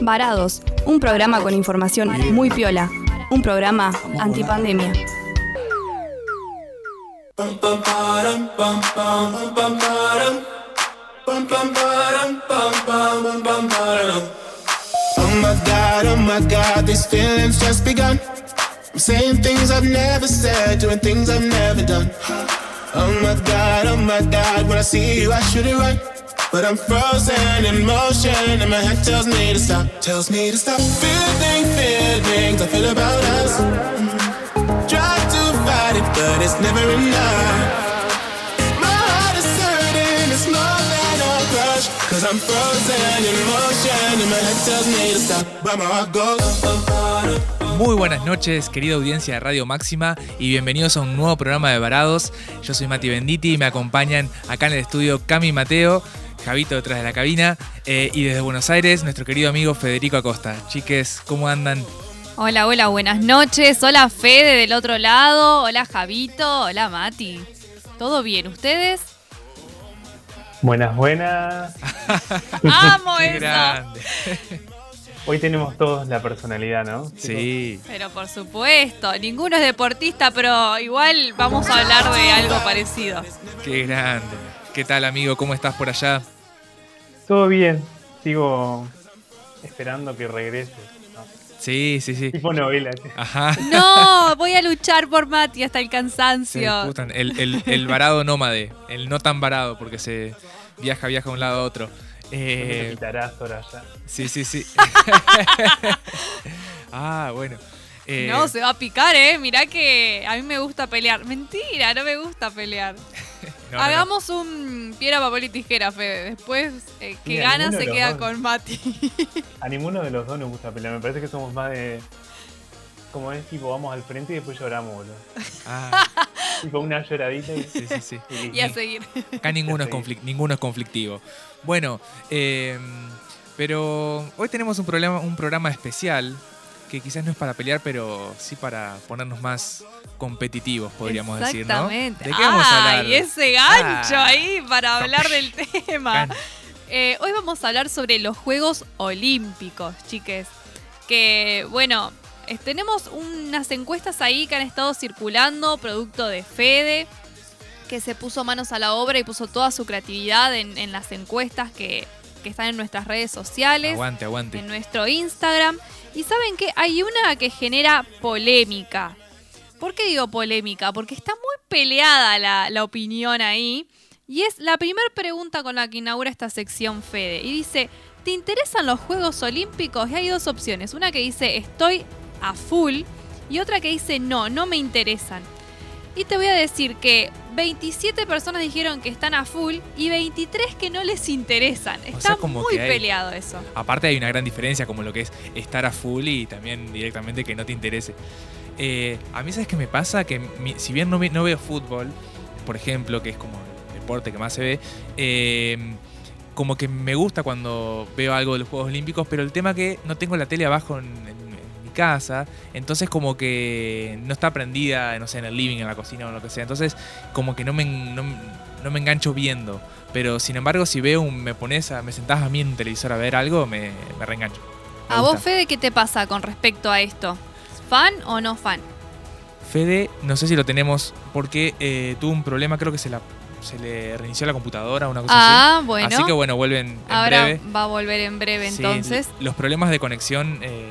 Varados, un programa con información muy piola, un programa antipandemia. Oh my god, oh my god, these feelings just begun. I'm saying things I've never said, doing things I've never done. Oh my god, oh my god, when I see you, I should it right. But I'm frozen in motion, and my head tells me to stop, tells me to stop. Feeling feelings I feel about us. Try to fight it, but it's never enough. My heart is hurting, it's more than a crush. Cause I'm frozen in motion, and my head tells me to stop, but my heart goes. Muy buenas noches, querida audiencia de Radio Máxima, y bienvenidos a un nuevo programa de Varados. Yo soy Mati Benditi y me acompañan acá en el estudio Cami Mateo, Javito detrás de la cabina, eh, y desde Buenos Aires, nuestro querido amigo Federico Acosta. Chiques, ¿cómo andan? Hola, hola, buenas noches. Hola Fede del otro lado. Hola Javito. Hola Mati. ¿Todo bien? ¿Ustedes? Buenas, buenas. ¡Amo Qué eso! grande. Hoy tenemos todos la personalidad, ¿no? Sí. Pero por supuesto, ninguno es deportista, pero igual vamos a hablar de algo parecido. Qué grande. ¿Qué tal, amigo? ¿Cómo estás por allá? Todo bien. Sigo esperando que regrese. ¿no? Sí, sí, sí. Tipo novela. Ajá. No, voy a luchar por Mati hasta el cansancio. El, el- el varado nómade, el no tan varado, porque se viaja, viaja de un lado a otro. Eh, quitarás ya. sí, sí, sí. ah, bueno. Eh, No, se va a picar, ¿eh? Mirá que a mí me gusta pelear. Mentira, no me gusta pelear. no, no, no. Hagamos un piedra, papel y tijera, Fede. Después, eh, que gana se queda dos. con Mati. A ninguno de los dos nos gusta pelear. Me parece que somos más de. Como es, tipo, vamos al frente y después lloramos, boludo. Ah, Tipo, una lloradita y. sí, sí, sí. y listo. y a seguir. Acá ninguno es, ninguno es conflictivo. Bueno, eh, pero hoy tenemos un, problema, un programa especial que quizás no es para pelear, pero sí para ponernos más competitivos, podríamos decir, ¿no? Exactamente. ¿De qué vamos a hablar? Ay, ese gancho Ah. ahí para hablar del tema. Eh, hoy vamos a hablar sobre los Juegos Olímpicos, chiques. Que, bueno, eh, tenemos unas encuestas ahí que han estado circulando, producto de Fede, que se puso manos a la obra y puso toda su creatividad en, en las encuestas que, que están en nuestras redes sociales Aguante, aguante. en nuestro Instagram. Y saben que hay una que genera polémica. ¿Por qué digo polémica? Porque está muy peleada la, la opinión ahí. Y es la primera pregunta con la que inaugura esta sección Fede. Y dice, ¿te interesan los Juegos Olímpicos? Y hay dos opciones. Una que dice, estoy a full. Y otra que dice, no, no me interesan. Y te voy a decir que 27 personas dijeron que están a full y 23 que no les interesan. sea, Está como muy que hay- peleado eso. Aparte hay una gran diferencia como lo que es estar a full y también directamente que no te interese. Eh, a mí, ¿sabes qué me pasa? Que mi- si bien no, ve- no veo fútbol, por ejemplo, que es como el deporte que más se ve, eh, como que me gusta cuando veo algo de los Juegos Olímpicos, pero el tema que no tengo la tele abajo en, en- casa, entonces como que no está prendida, no sé, en el living, en la cocina o lo que sea, entonces como que no me, no, no me engancho viendo. Pero sin embargo, si veo un, me pones a, me sentás a mí en un televisor a ver algo, me, me reengancho. Me ¿A gusta. vos, Fede, qué te pasa con respecto a esto? ¿Fan o no fan? Fede, no sé si lo tenemos porque eh, tuvo un problema, creo que se, la, se le reinició la computadora, una cosa Ah, así. bueno. Así que bueno, vuelven en Ahora breve. va a volver en breve Sí, entonces. los problemas de conexión eh,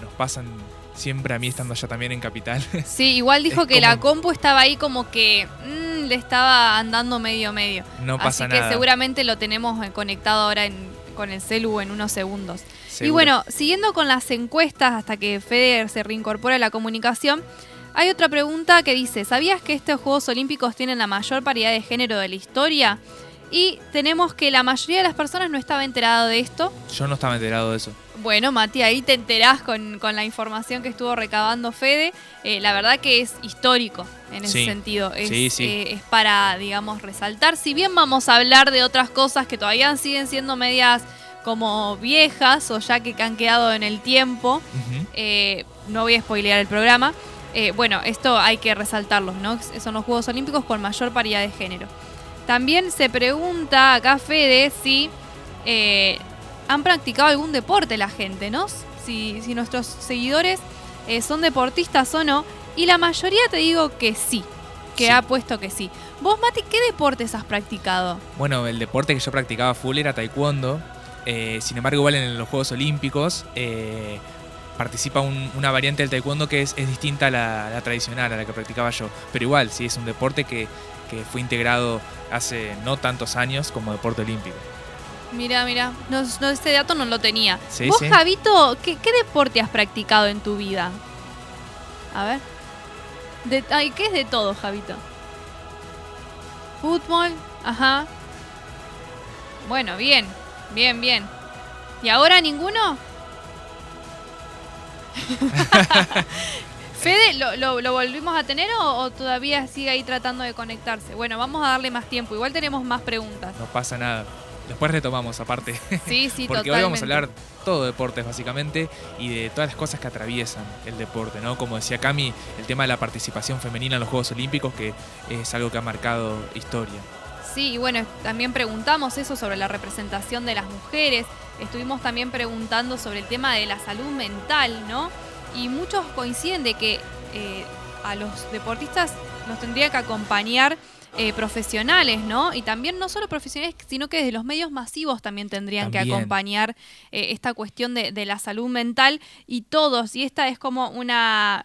nos pasan siempre a mí estando allá también en Capital. Sí, igual dijo que la compu estaba ahí como que mm, le estaba andando medio medio. no pasa Así que nada. seguramente lo tenemos eh, conectado ahora en- con el celu en unos segundos. Y bueno, siguiendo con las encuestas hasta que Fede se reincorpore a la comunicación, hay otra pregunta que dice, ¿sabías que estos Juegos Olímpicos tienen la mayor paridad de género de la historia? Y tenemos que la mayoría de las personas no estaba enterado de esto. Yo no estaba enterado de eso. Bueno, Mati, ahí te enterás con, con la información que estuvo recabando Fede. Eh, la verdad que es histórico en ese Sí, sentido. Es, sí, sí. eh, es para, digamos, resaltar. Si bien vamos a hablar de otras cosas que todavía siguen siendo medias como viejas o ya que han quedado en el tiempo, eh, no voy a spoilear el programa. Bueno, esto hay que resaltarlos, ¿no? Son los Juegos Olímpicos con mayor paridad de género. También se pregunta acá Fede si han practicado algún deporte la gente, ¿no? Si, si nuestros seguidores eh, son deportistas o no. Y la mayoría te digo que sí, que Sí. ha puesto que sí. Vos, Mati, ¿qué deportes has practicado? Bueno, el deporte que yo practicaba full era taekwondo. Eh, sin embargo, igual en los Juegos Olímpicos eh, participa un- una variante del taekwondo que es, es distinta a la, tradicional, a la que practicaba yo. Pero igual, sí, es un deporte que, que fue integrado hace no tantos años como deporte olímpico. Mira, mira, no, no, ese dato no lo tenía. Sí, Vos, sí. Javito, ¿qué, qué deporte has practicado en tu vida? A ver. De, ay, ¿qué es de todo, Javito? Fútbol, ajá. Bueno, bien, bien, bien. ¿Y ahora ninguno? Fede, ¿lo, lo, lo volvimos a tener o, o todavía sigue ahí tratando de conectarse? Bueno, vamos a darle más tiempo. Igual tenemos más preguntas. No pasa nada. Después retomamos aparte. Sí, sí, Porque totalmente. hoy vamos a hablar todo de deportes básicamente y de todas las cosas que atraviesan el deporte, ¿no? Como decía Cami, el tema de la participación femenina en los Juegos Olímpicos, que es algo que ha marcado historia. Sí, y bueno, también preguntamos eso sobre la representación de las mujeres. Estuvimos también preguntando sobre el tema de la salud mental, ¿no? Y muchos coinciden de que eh, a los deportistas nos tendría que acompañar eh, profesionales, ¿no? Y también no solo profesionales, sino que desde los medios masivos también tendrían que acompañar eh, esta cuestión de, de la salud mental y todos. Y esta es como una...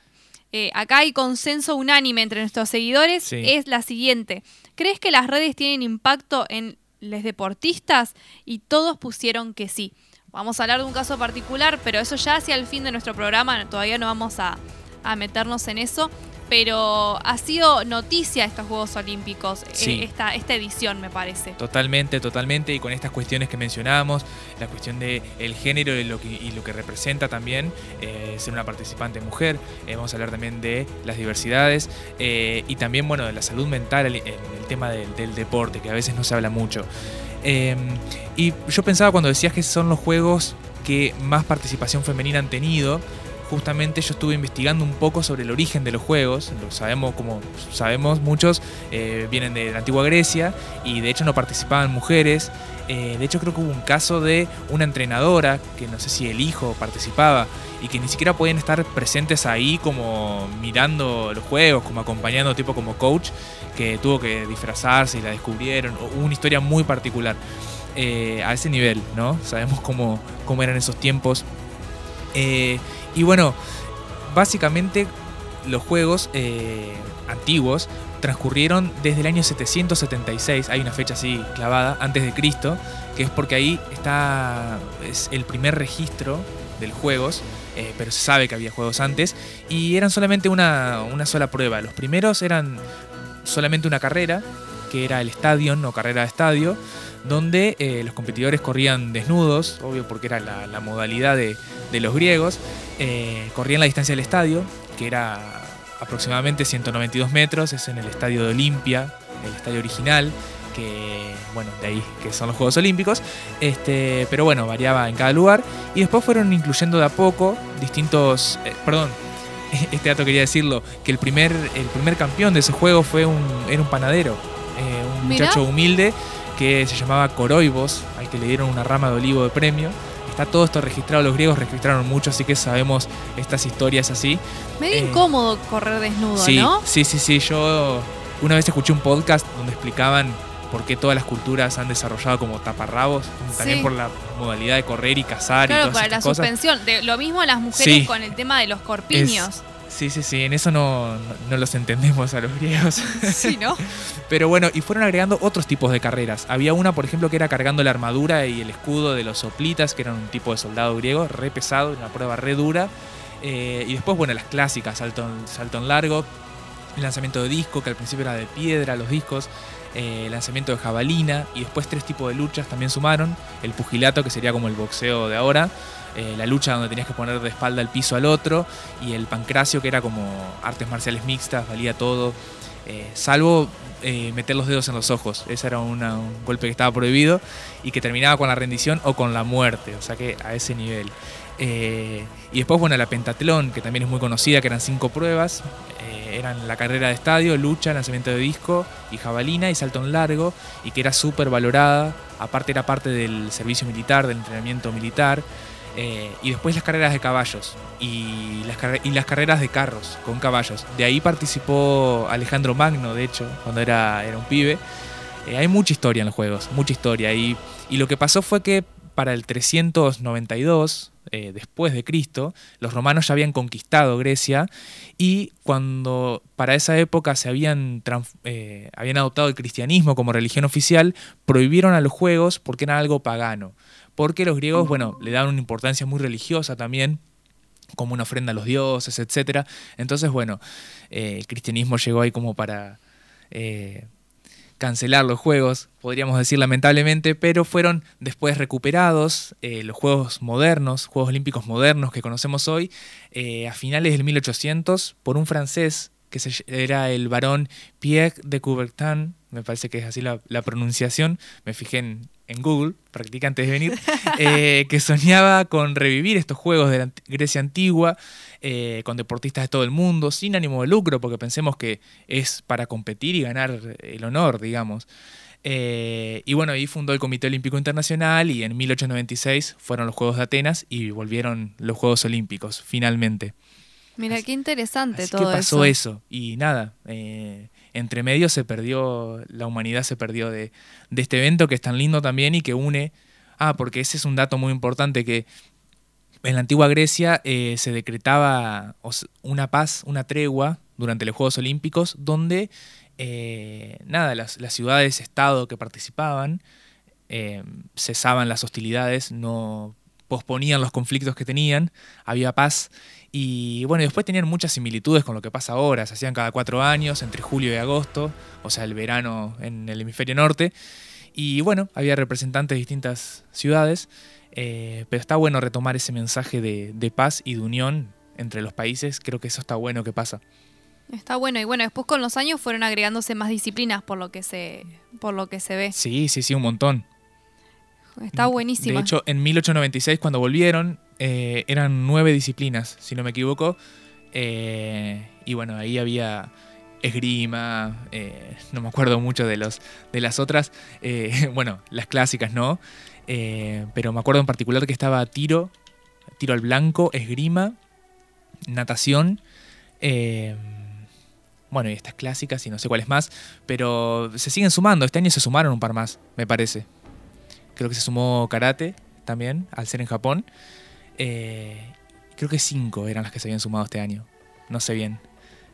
eh, acá hay consenso unánime entre nuestros seguidores, Sí. es la siguiente. ¿Crees que las redes tienen impacto en los deportistas? Y todos pusieron que sí. Vamos a hablar de un caso particular, pero eso ya hacia el fin de nuestro programa, todavía no vamos a, a meternos en eso. Pero ha sido noticia estos Juegos Olímpicos, eh, Sí. esta, esta edición me parece. Totalmente, totalmente. Y con estas cuestiones que mencionábamos, la cuestión de el género y lo que, y lo que representa también eh, ser una participante mujer. Eh, vamos a hablar también de las diversidades eh, y también, bueno, de la salud mental en el, tema del, del deporte, que a veces no se habla mucho. Eh, y yo pensaba cuando decías que son los juegos que más participación femenina han tenido, justamente yo estuve investigando un poco sobre el origen de los juegos. Lo sabemos, como sabemos, muchos eh, vienen de la antigua Grecia y de hecho no participaban mujeres. Eh, de hecho creo que hubo un caso de una entrenadora, que no sé si el hijo participaba, y que ni siquiera podían estar presentes ahí como mirando los juegos, como acompañando tipo como coach, que tuvo que disfrazarse y la descubrieron. Hubo una historia muy particular. eh, a ese nivel, ¿no? Sabemos cómo, cómo eran esos tiempos. Y bueno, básicamente los juegos eh, antiguos transcurrieron desde el año 776, hay una fecha así clavada, antes de Cristo, que es porque ahí está es el primer registro de juegos, eh, pero se sabe que había juegos antes, y eran solamente una, una sola prueba. Los primeros eran solamente una carrera, que era el estadio, no carrera de estadio, donde eh, los competidores corrían desnudos, obvio porque era la, la modalidad de, de los griegos, eh, corrían la distancia del estadio, que era aproximadamente 192 metros, es en el estadio de Olimpia, el estadio original, que bueno, de ahí que son los Juegos Olímpicos, este, pero bueno, variaba en cada lugar, y después fueron incluyendo de a poco distintos, eh, perdón, este dato quería decirlo, que el primer, el primer campeón de ese juego fue un, era un panadero, un muchacho humilde que se llamaba Coroibos, al que le dieron una rama de olivo de premio. Está todo esto registrado, los griegos registraron mucho, así que sabemos estas historias así. Medio Eh, incómodo correr desnudo, sí, ¿no? sí, sí, sí. Yo una vez escuché un podcast donde explicaban por qué todas las culturas han desarrollado como taparrabos, también Sí. por la modalidad de correr y cazar y Claro, todas para la cosas. suspensión. De, lo mismo las mujeres Sí. con el tema de los corpiños. Sí, sí, sí, en eso no, no, no los entendemos a los griegos. Sí, ¿no? Pero bueno, y fueron agregando otros tipos de carreras. Había una, por ejemplo, que era cargando la armadura y el escudo de los soplitas, que eran un tipo de soldado griego, re pesado, una prueba re dura. Eh, y después, bueno, las clásicas, salto salto en largo, el lanzamiento de disco, que al principio era de piedra, los discos, eh, lanzamiento de jabalina, y después tres tipos de luchas también sumaron. El pugilato, que sería como el boxeo de ahora, eh, la lucha donde tenías que poner de espalda al piso al otro, y el pancracio, que era como artes marciales mixtas, valía todo, eh, salvo eh, meter los dedos en los ojos. Ese era un golpe que estaba prohibido y que terminaba con la rendición o con la muerte, o sea que a ese nivel. Y después, bueno, la pentatlón, que también es muy conocida, que eran cinco pruebas. eran la carrera de estadio, lucha, lanzamiento de disco y jabalina y salto en largo, y que era súper valorada aparte era parte del servicio militar, del entrenamiento militar. Eh, y después las carreras de caballos y las, carreras de carros con caballos. De ahí participó Alejandro Magno, de hecho, cuando era, era un pibe. Eh, hay mucha historia en los juegos, mucha historia. Y, y lo que pasó fue que para el 392 eh, después de Cristo, los romanos ya habían conquistado Grecia y cuando para esa época se habían, habían adoptado el cristianismo como religión oficial, prohibieron a los juegos porque era algo pagano. Porque los griegos, bueno, le daban una importancia muy religiosa también, como una ofrenda a los dioses, etc. Entonces, bueno, eh, el cristianismo llegó ahí como para eh, cancelar los juegos, podríamos decir lamentablemente, pero fueron después recuperados eh, los Juegos modernos, Juegos Olímpicos modernos que conocemos hoy, a finales del 1800 por un francés que era el barón Pierre de Coubertin, me parece que es así la, la pronunciación, me fijé en, en Google, practica antes de venir, eh, que soñaba con revivir estos juegos de la Grecia antigua, eh, con deportistas de todo el mundo, sin ánimo de lucro, porque pensemos que es para competir y ganar el honor, digamos. Eh, y bueno, ahí fundó el Comité Olímpico Internacional y en 1896 fueron los Juegos de Atenas y volvieron los Juegos Olímpicos, finalmente. Mira, qué interesante Así que todo pasó eso. eso. Y nada, eh, entre medio se perdió, la humanidad se perdió de, este evento que es tan lindo también y que une. Ah, porque ese es un dato muy importante que en la antigua Grecia eh, se decretaba una paz, una tregua durante los Juegos Olímpicos, donde eh, nada, las, las ciudades-estado que participaban eh, cesaban las hostilidades, no posponían los conflictos que tenían, había paz y bueno, después tenían muchas similitudes con lo que pasa ahora. Se hacían cada cuatro años, entre julio y agosto, o sea, el verano en el hemisferio norte. Y bueno, había representantes de distintas ciudades, eh, pero está bueno retomar ese mensaje de, de paz y de unión entre los países. Creo que eso está bueno que pasa. Está bueno. Y bueno, después con los años fueron agregándose más disciplinas por lo que se, por lo que se ve. Sí, sí, sí, un montón. Está buenísima. De hecho, en 1896, cuando volvieron, eh, eran nueve disciplinas, si no me equivoco. Eh, y bueno, ahí había esgrima, eh, no me acuerdo mucho de, los, de las otras. bueno, las clásicas no. Pero me acuerdo en particular que estaba tiro, tiro al blanco, esgrima, natación. bueno, y estas clásicas y no sé cuáles más. Pero se siguen sumando. Este año se sumaron un par más, me parece. Creo que se sumó karate también, al ser en Japón. Eh, creo que cinco eran las que se habían sumado este año. No sé bien.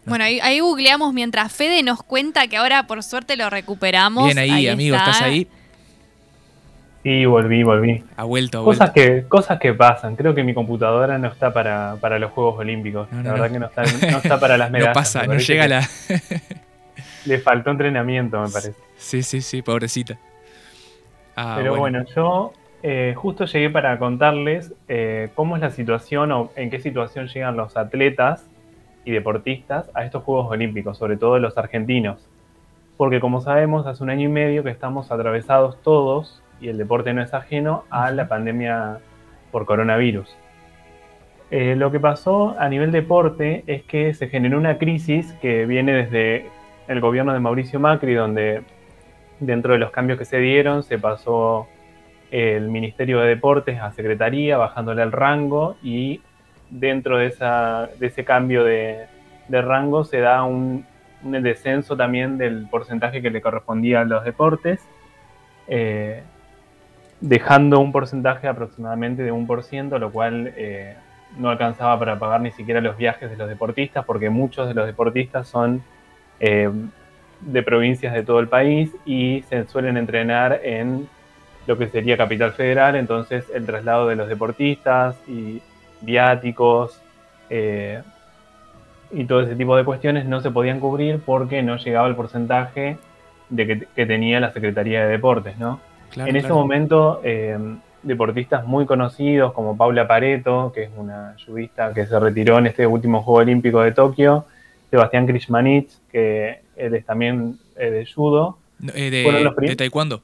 No- Bueno, ahí, ahí googleamos mientras Fede nos cuenta que ahora por suerte lo recuperamos. Bien ahí, amigo, está. estás ahí. Sí, volví, volví. Ha vuelto, ha vuelto. Cosas que, cosas que pasan. Creo que mi computadora no está para, para los Juegos Olímpicos. No, no, la verdad no. que no está, no está para las medallas. no pasa, Me no llega la. Le faltó entrenamiento, me parece. sí, sí, sí, pobrecita. Ah, Pero bueno, yo eh, justo llegué para contarles eh, cómo es la situación o en qué situación llegan los atletas y deportistas a estos Juegos Olímpicos, sobre todo los argentinos. Porque como sabemos, hace un año y medio que estamos atravesados todos, y el deporte no es ajeno, a la pandemia por coronavirus. Eh, lo que pasó a nivel deporte es que se generó una crisis que viene desde el gobierno de Mauricio Macri, donde dentro de los cambios que se dieron se pasó el Ministerio de Deportes a Secretaría, bajándole el rango y dentro de, esa, de ese cambio de, de rango se da un, un descenso también del porcentaje que le correspondía a los deportes, eh, dejando un porcentaje aproximadamente de un por ciento, lo cual eh, no alcanzaba para pagar ni siquiera los viajes de los deportistas, porque muchos de los deportistas son eh, de provincias de todo el país y se suelen entrenar en lo que sería Capital Federal, entonces el traslado de los deportistas y viáticos eh, y todo ese tipo de cuestiones no se podían cubrir porque no llegaba el porcentaje de que, que tenía la Secretaría de Deportes, ¿no? Claro, en ese momento, eh, deportistas muy conocidos como Paula Pareto, que es una judista que se retiró en este último Juego Olímpico de Tokio, Sebastián Krishmanich, que él es también eh, de judo, eh, de taekwondo.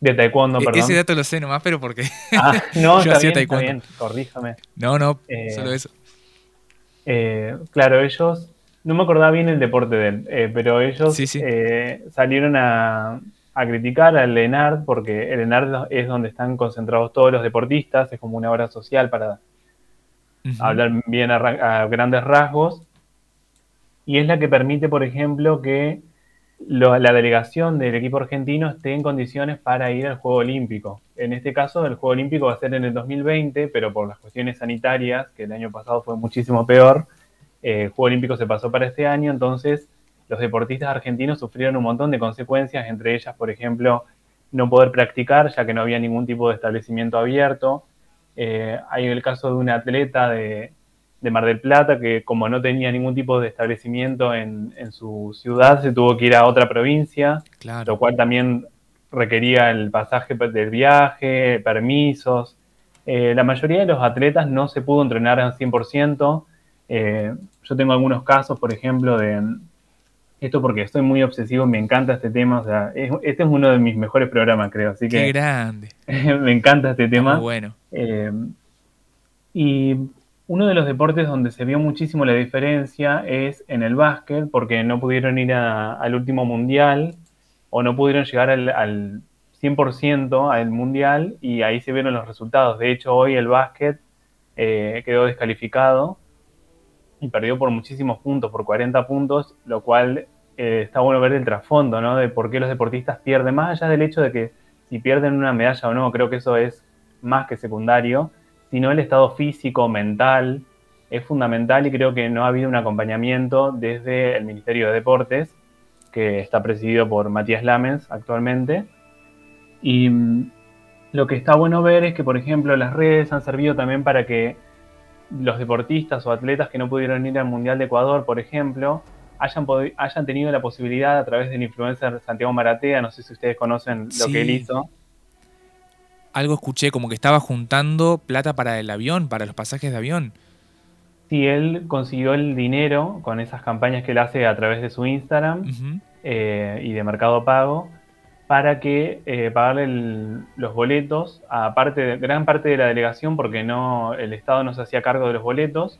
De taekwondo, E- perdón. Ese dato lo sé nomás, pero porque. Ah, no, Yo está hacía bien, está taekwondo. bien, corríjame. No, no, Eh, solo eso. Eh, claro, ellos, no me acordaba bien el deporte de él, eh, pero ellos Sí, sí. salieron a, a criticar al ENARD porque el ENARD es donde están concentrados todos los deportistas, es como una obra social para hablar bien a grandes rasgos, y es la que permite, por ejemplo, que la delegación del equipo argentino esté en condiciones para ir al Juego Olímpico. En este caso, el Juego Olímpico va a ser en el 2020, pero por las cuestiones sanitarias, que el año pasado fue muchísimo peor, eh, el Juego Olímpico se pasó para este año, entonces los deportistas argentinos sufrieron un montón de consecuencias, entre ellas, por ejemplo, no poder practicar, ya que no había ningún tipo de establecimiento abierto. Eh, hay el caso de un atleta de, de Mar del Plata que como no tenía ningún tipo de establecimiento en, en su ciudad, se tuvo que ir a otra provincia, Claro. lo cual también requería el pasaje del viaje, permisos. Eh, la mayoría de los atletas no se pudo entrenar al 100%. Eh, yo tengo algunos casos, por ejemplo, de esto porque estoy muy obsesivo, me encanta este tema. O sea, es- este es uno de mis mejores programas, creo. Así Qué que grande. me encanta este tema. Muy bueno. Eh, y uno de los deportes donde se vio muchísimo la diferencia es en el básquet, porque no pudieron ir al último mundial o no pudieron llegar al, al 100% al mundial y ahí se vieron los resultados. De hecho, hoy el básquet eh, quedó descalificado y perdió por muchísimos puntos, por 40 puntos, lo cual eh, está bueno ver el trasfondo, ¿no? De por qué los deportistas pierden, más allá del hecho de que si pierden una medalla o no, creo que eso es más que secundario, sino el estado físico, mental, es fundamental y creo que no ha habido un acompañamiento desde el Ministerio de Deportes, que está presidido por Matías Lamens actualmente. Y mm, lo que está bueno ver es que, por ejemplo, las redes han servido también para que los deportistas o atletas que no pudieron ir al Mundial de Ecuador, por ejemplo, hayan, hayan tenido la posibilidad a través del influencer Santiago Maratea, no sé si ustedes conocen lo Sí. que él hizo, Algo escuché como que estaba juntando plata para el avión, para los pasajes de avión. si él consiguió el dinero con esas campañas que él hace a través de su Instagram eh, y de Mercado Pago para que eh, pagarle el- los boletos a parte de- gran parte de la delegación porque no el Estado no se hacía cargo de los boletos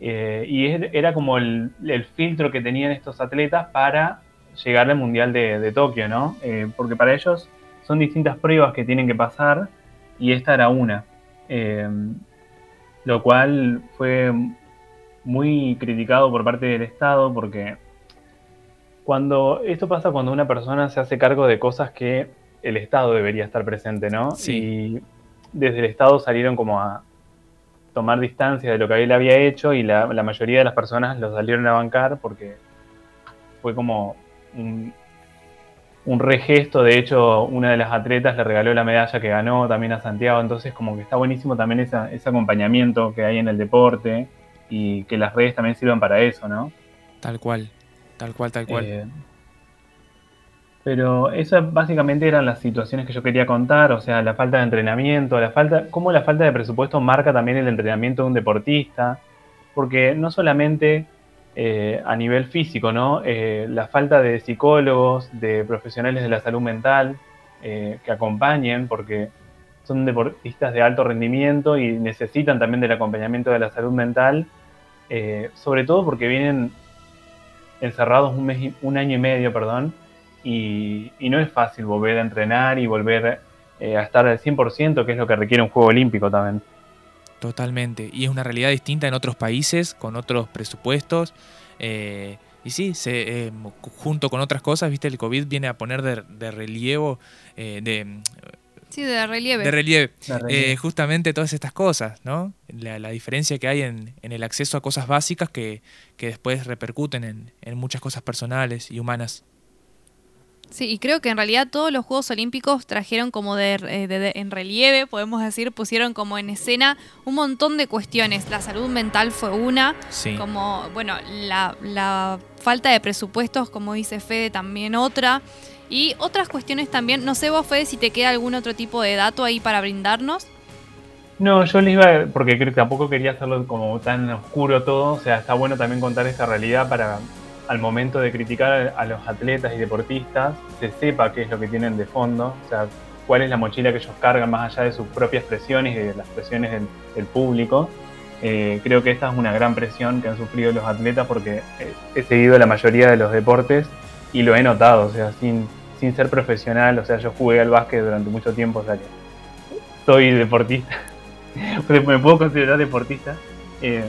eh, y es- era como el, el filtro que tenían estos atletas para llegar al Mundial de, de Tokio, ¿no? Porque para ellos son distintas pruebas que tienen que pasar y esta era una. Eh, lo cual fue muy criticado por parte del Estado porque cuando esto pasa cuando una persona se hace cargo de cosas que el Estado debería estar presente, ¿no? Sí. Y desde el Estado salieron como a tomar distancia de lo que él había hecho y la, la mayoría de las personas lo salieron a bancar porque fue como un, un regesto. De hecho, una de las atletas le regaló la medalla que ganó también a Santiago. Entonces, como que está buenísimo también esa- ese acompañamiento que hay en el deporte y que las redes también sirvan para eso, ¿no? Tal cual. Tal cual, tal cual. Eh, pero esas básicamente eran las situaciones que yo quería contar, o sea, la falta de entrenamiento, la falta, cómo la falta de presupuesto marca también el entrenamiento de un deportista, porque no solamente eh, a nivel físico, ¿no? Eh, la falta de psicólogos, de profesionales de la salud mental eh, que acompañen, porque son deportistas de alto rendimiento y necesitan también del acompañamiento de la salud mental, eh, sobre todo porque vienen encerrados un, mes un año y medio, perdón, y, no es fácil volver a entrenar y volver a estar al 100%, que es lo que requiere un Juego Olímpico también. Totalmente. Y es una realidad distinta en otros países, con otros presupuestos. eh, y sí, se, eh, junto con otras cosas, viste, el COVID viene a poner de, de relievo, eh, de, Sí, de relieve. de relieve eh, justamente todas estas cosas, ¿no? La, la diferencia que hay en, en el acceso a cosas básicas que, que después repercuten en, en muchas cosas personales y humanas. Sí, y creo que en realidad todos los Juegos Olímpicos trajeron como de, eh, de- de- en relieve, podemos decir, pusieron como en escena un montón de cuestiones. La salud mental fue una, Sí. como, bueno, la, la falta de presupuestos, como dice Fede, también otra. Y otras cuestiones también, no sé vos, Fede, si te queda algún otro tipo de dato ahí para brindarnos. No, yo les iba, porque creo que tampoco quería hacerlo como tan oscuro todo, o sea, está bueno también contar esta realidad para al momento de criticar a los atletas y deportistas, se sepa qué es lo que tienen de fondo, o sea, cuál es la mochila que ellos cargan más allá de sus propias presiones y de las presiones del, público. Eh, creo que esta es una gran presión que han sufrido los atletas porque eh, he seguido la mayoría de los deportes y lo he notado, o sea, sin, sin ser profesional, o sea, yo jugué al básquet durante mucho tiempo, o sea que soy deportista, me puedo considerar deportista. Eh,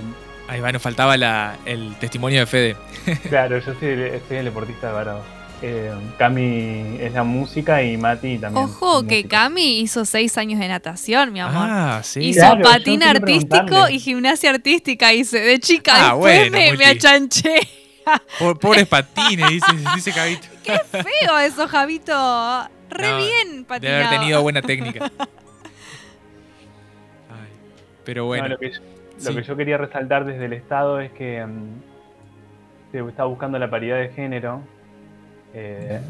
Ahí va, nos faltaba la- el testimonio de Fede. claro, yo soy, el- soy el deportista de varado. Eh, Cami es la música y Mati también. Ojo que. Cami hizo seis años de natación, mi amor. Ah, sí. Hizo Claro, patín artístico y gimnasia artística hice de chica. Ah, Después bueno, me, me achanché. Por- pobres patines, dice, dice Cabito. Qué feo eso, Javito. Re No, bien De patinado. haber tenido buena técnica. Ay, pero bueno. No, lo que yo, lo que yo quería resaltar desde el Estado es que mm, se está buscando la paridad de género. eh,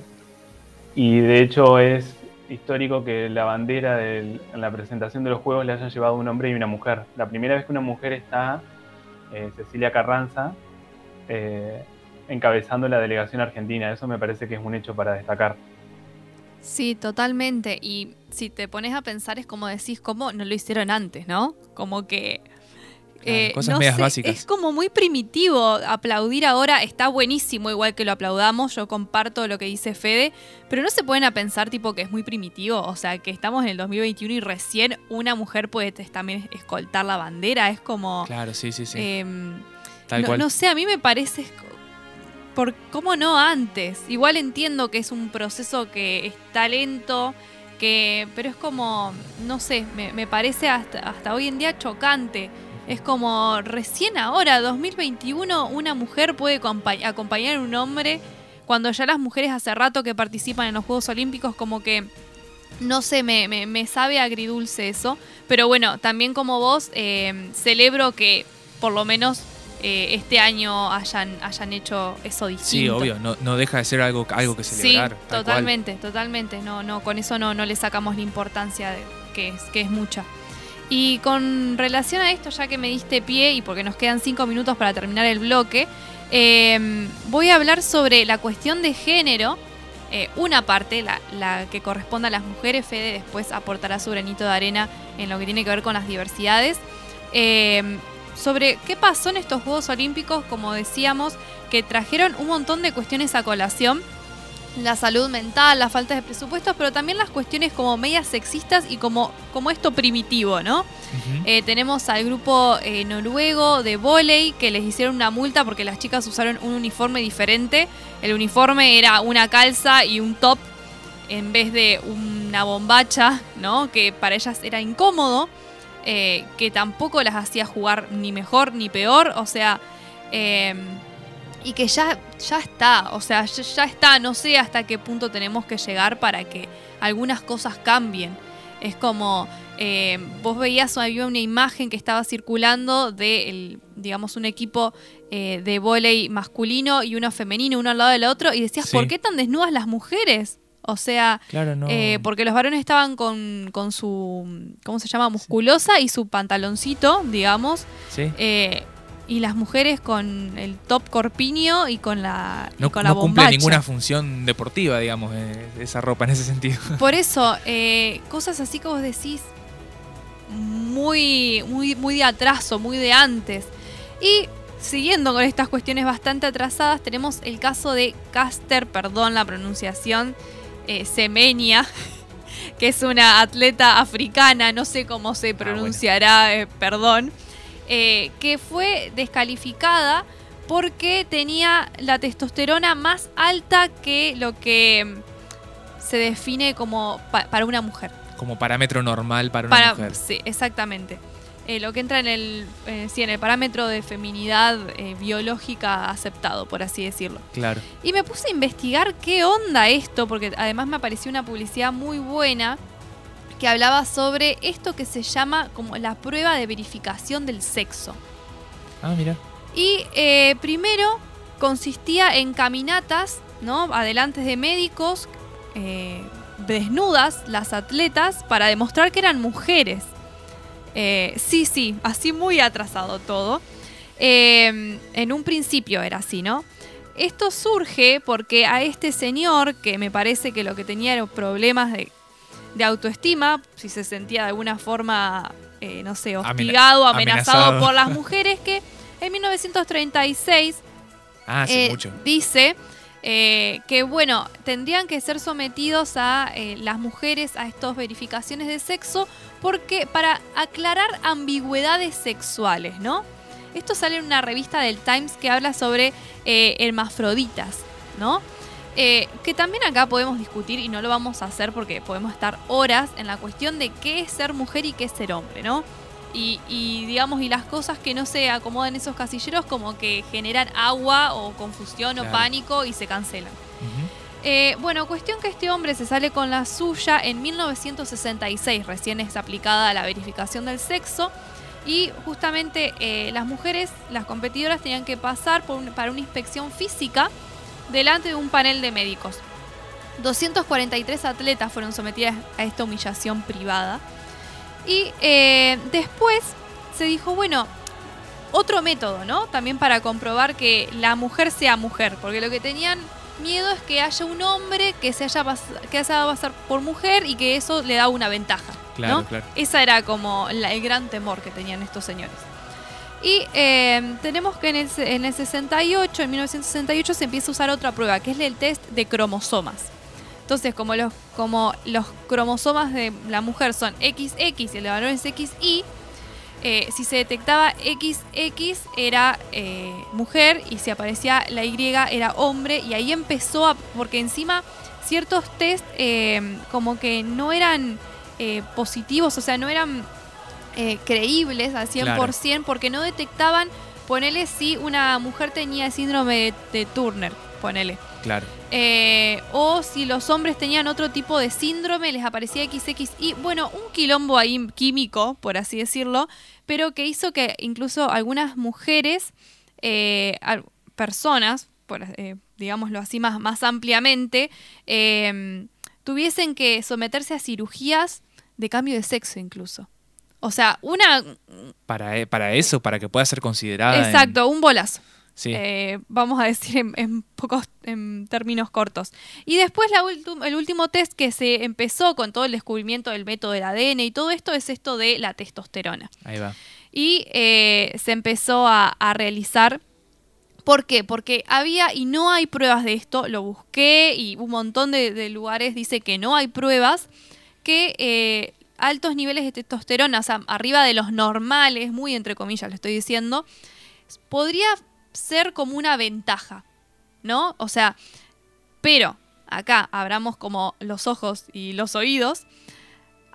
y de hecho es histórico que la bandera del- en la presentación de los Juegos le hayan llevado un hombre y una mujer. La primera vez que una mujer está, eh, Cecilia Carranza, eh, encabezando la delegación argentina. Eso me parece que es un hecho para destacar. Sí, totalmente. Y si te pones a pensar es como decís, ¿cómo no lo hicieron antes, no? Como que... eh, cosas no medias sé, básicas. Es como muy primitivo aplaudir ahora, está buenísimo igual que lo aplaudamos, yo comparto lo que dice Fede, pero no se pueden a pensar tipo que es muy primitivo, o sea, que estamos en el 2021 y recién una mujer puede también escoltar la bandera, es como... Claro, sí, sí, sí. em, Tal no, cual. no sé, a mí me parece. Por, ¿Cómo no antes? Igual entiendo que es un proceso que está lento, que, pero es como, no sé, me, me parece hasta, hasta hoy en día chocante. Es como recién ahora, 2021, una mujer puede acompa- acompañar a un hombre cuando ya las mujeres hace rato que participan en los Juegos Olímpicos como que no sé, me, me- me sabe agridulce eso. Pero bueno, también como vos, eh, celebro que por lo menos eh, este año hayan, hayan hecho eso distinto. Sí, obvio, no, no deja de ser algo, algo que celebrar. Sí, cual. totalmente, totalmente. No, no, con eso no, no le sacamos la importancia de- que, es, que es mucha. Y con relación a esto, ya que me diste pie y porque nos quedan cinco minutos para terminar el bloque, eh, voy a hablar sobre la cuestión de género. Eh, una parte, la, la que corresponde a las mujeres, Fede después aportará su granito de arena en lo que tiene que ver con las diversidades. Eh, sobre qué pasó en estos Juegos Olímpicos, como decíamos, que trajeron un montón de cuestiones a colación. La salud mental, la falta de presupuestos, pero también las cuestiones como medias sexistas y como, como esto primitivo, ¿no? Eh, tenemos al grupo eh, noruego de volei que les hicieron una multa porque las chicas usaron un uniforme diferente. El uniforme era una calza y un top en vez de una bombacha, ¿no? Que para ellas era incómodo, eh, que tampoco las hacía jugar ni mejor ni peor, o sea, eh, y que ya, ya está, o sea, ya, ya está, no sé hasta qué punto tenemos que llegar para que algunas cosas cambien. Es como, eh, vos veías, había una imagen que estaba circulando de, el, digamos, un equipo eh, de vóley masculino y uno femenino, uno al lado del otro, y decías, Sí. ¿por qué tan desnudas las mujeres? O sea, Claro, no. eh, porque los varones estaban con, con su, ¿cómo se llama? Musculosa y su pantaloncito, digamos, Sí. Y las mujeres con el top corpiño y con la, y No, la no cumple ninguna función deportiva, digamos, eh, esa ropa en ese sentido. Por eso, eh, cosas así que vos decís, muy, muy, muy de atraso, muy de antes. Y siguiendo con estas cuestiones bastante atrasadas, tenemos el caso de Caster, perdón la pronunciación, eh, Semenia, que es una atleta africana, no sé cómo se pronunciará, eh, perdón, eh, que fue descalificada porque tenía la testosterona más alta que lo que mm, se define como pa- para una mujer. Como parámetro normal para una Para, mujer. sí, exactamente. Eh, lo que entra en el, eh, sí, en el parámetro de feminidad eh, biológica aceptado, por así decirlo. Claro. Y me puse a investigar qué onda esto, porque además me apareció una publicidad muy buena que hablaba sobre esto que se llama como la prueba de verificación del sexo. Ah, mira. Y eh, primero consistía en caminatas, ¿no? Adelantes de médicos, eh, desnudas las atletas para demostrar que eran mujeres. Eh, sí, sí, así muy atrasado todo. Eh, en un principio era así, ¿no? Esto surge porque a este señor, que me parece que lo que tenía eran problemas de, de autoestima, si se sentía de alguna forma, eh, no sé, hostigado, amenazado, amenazado. por las mujeres, que en 1936 Ah, eh, mucho. dice eh, que bueno, tendrían que ser sometidos a las mujeres a estas verificaciones de sexo porque para aclarar ambigüedades sexuales, ¿no? Esto sale en una revista del Times que habla sobre hermafroditas, ¿no? Eh, que también acá podemos discutir y no lo vamos a hacer porque podemos estar horas en la cuestión de qué es ser mujer y qué es ser hombre, ¿no? Y, y, digamos, y las cosas que no se acomodan en esos casilleros como que generan agua o confusión Claro. o pánico y se cancelan. Eh, bueno, cuestión que este hombre se sale con la suya en 1966, recién es aplicada la verificación del sexo. Y justamente eh, las mujeres, las competidoras, tenían que pasar por un- para una inspección física delante de un panel de médicos. 243 atletas fueron sometidas a esta humillación privada. Y eh, después se dijo, bueno, otro método, ¿no? También para comprobar que la mujer sea mujer, porque lo que tenían miedo es que haya un hombre que se haya, que haya pasar por mujer y que eso le da una ventaja. Claro, ¿no? claro. Esa era como la- el gran temor que tenían estos señores. Y eh, tenemos que en el, en el 68, en 1968, se empieza a usar otra prueba, que es el test de cromosomas. Entonces, como los, como los cromosomas de la mujer son XX y el de varón es XY, eh, si se detectaba XX era eh, mujer y si aparecía la Y era hombre y ahí empezó a, porque encima ciertos test eh, como que no eran positivos, o sea, no eran eh, creíbles al 100% porque no detectaban, ponele si una mujer tenía síndrome de, de Turner, ponele. Claro. Eh, o si los hombres tenían otro tipo de síndrome, les aparecía XXI. Bueno, un quilombo ahí químico, por así decirlo, pero que hizo que incluso algunas mujeres, eh, personas, por, eh, digámoslo así más, más ampliamente, tuviesen que someterse a cirugías de cambio de sexo incluso. O sea, una... Para, e- para eso, para que pueda ser considerada. en- exacto, un bolazo. sí. Eh, vamos a decir en, en pocos en términos cortos. Y después la el último test que se empezó con todo el descubrimiento del método del ADN y todo esto es esto de la testosterona. Ahí va. Y eh, se empezó a, a realizar. ¿Por qué? Porque había y no hay pruebas de esto. Lo busqué y un montón de, de lugares dice que no hay pruebas que eh, altos niveles de testosterona, o sea, arriba de los normales, muy entre comillas lo estoy diciendo, podría ser como una ventaja, ¿no? O sea, pero acá abramos como los ojos y los oídos.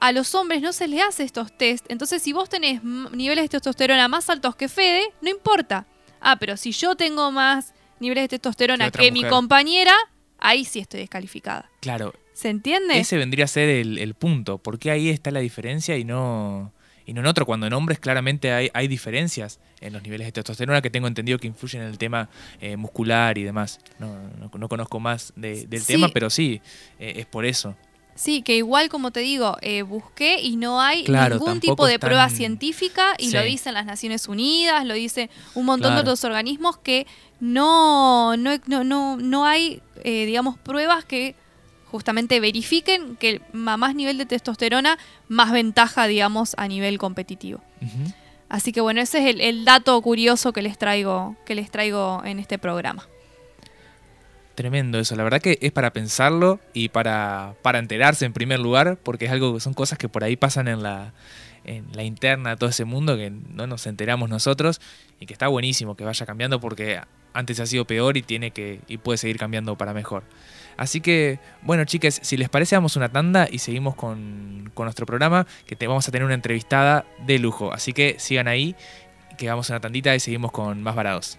A los hombres no se les hace estos test. Entonces, si vos tenés niveles de testosterona más altos que Fede, no importa. Ah, pero si yo tengo más niveles de testosterona Que mi compañera, ahí sí estoy descalificada. Claro. ¿Se entiende? Ese vendría a ser el, el punto. porque ahí está la diferencia y no, y no en otro? Cuando en hombres claramente hay, hay diferencias en los niveles de testosterona que tengo entendido que influyen en el tema eh, muscular y demás. No, no- no conozco más de- del Sí. tema, pero sí, eh, es por eso. Sí, que igual como te digo, eh, busqué y no hay Claro, ningún tipo de prueba científica y lo dicen las Naciones Unidas, lo dice un montón Claro. de otros organismos que no, no, no, no, no hay, eh, digamos, pruebas que justamente verifiquen que más nivel de testosterona, más ventaja, digamos, a nivel competitivo. Así que bueno, ese es el, el dato curioso que les traigo, que les traigo en este programa. Tremendo eso, la verdad que es para pensarlo y para, para enterarse en primer lugar, porque es algo que son cosas que por ahí pasan en la, en la interna de todo ese mundo que no nos enteramos nosotros y que está buenísimo que vaya cambiando porque antes ha sido peor y tiene que y puede seguir cambiando para mejor. Así que, bueno, chicas, si les parece, damos una tanda y seguimos con, con nuestro programa, que te vamos a tener una entrevistada de lujo. Así que sigan ahí, que vamos a una tandita y seguimos con más varados.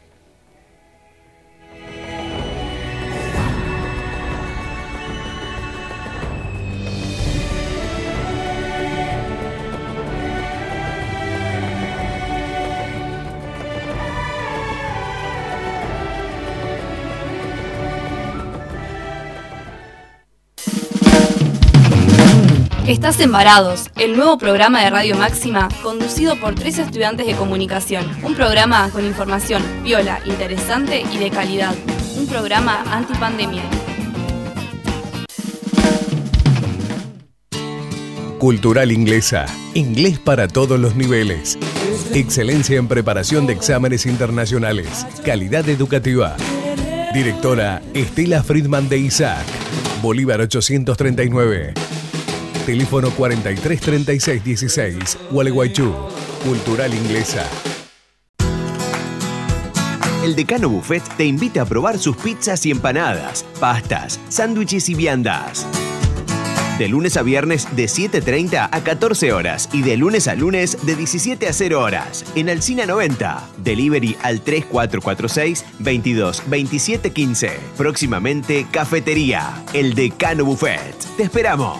Estás en Varados, el nuevo programa de Radio Máxima, conducido por tres estudiantes de comunicación. Un programa con información viola, interesante y de calidad. Un programa antipandemia. Cultural Inglesa. Inglés para todos los niveles. Excelencia en preparación de exámenes internacionales. Calidad educativa. Directora Estela Friedman de Isaac. Bolívar 839. Teléfono 433616. Gualeguaychú. Cultural Inglesa. El Decano Buffet te invita a probar sus pizzas y empanadas, pastas, sándwiches y viandas. De lunes a viernes de 7.30 a 14 horas y de lunes a lunes de 17 a 0 horas. En Alcina 90. Delivery al 3446 22 27 15. Próximamente Cafetería. El Decano Buffet. Te esperamos.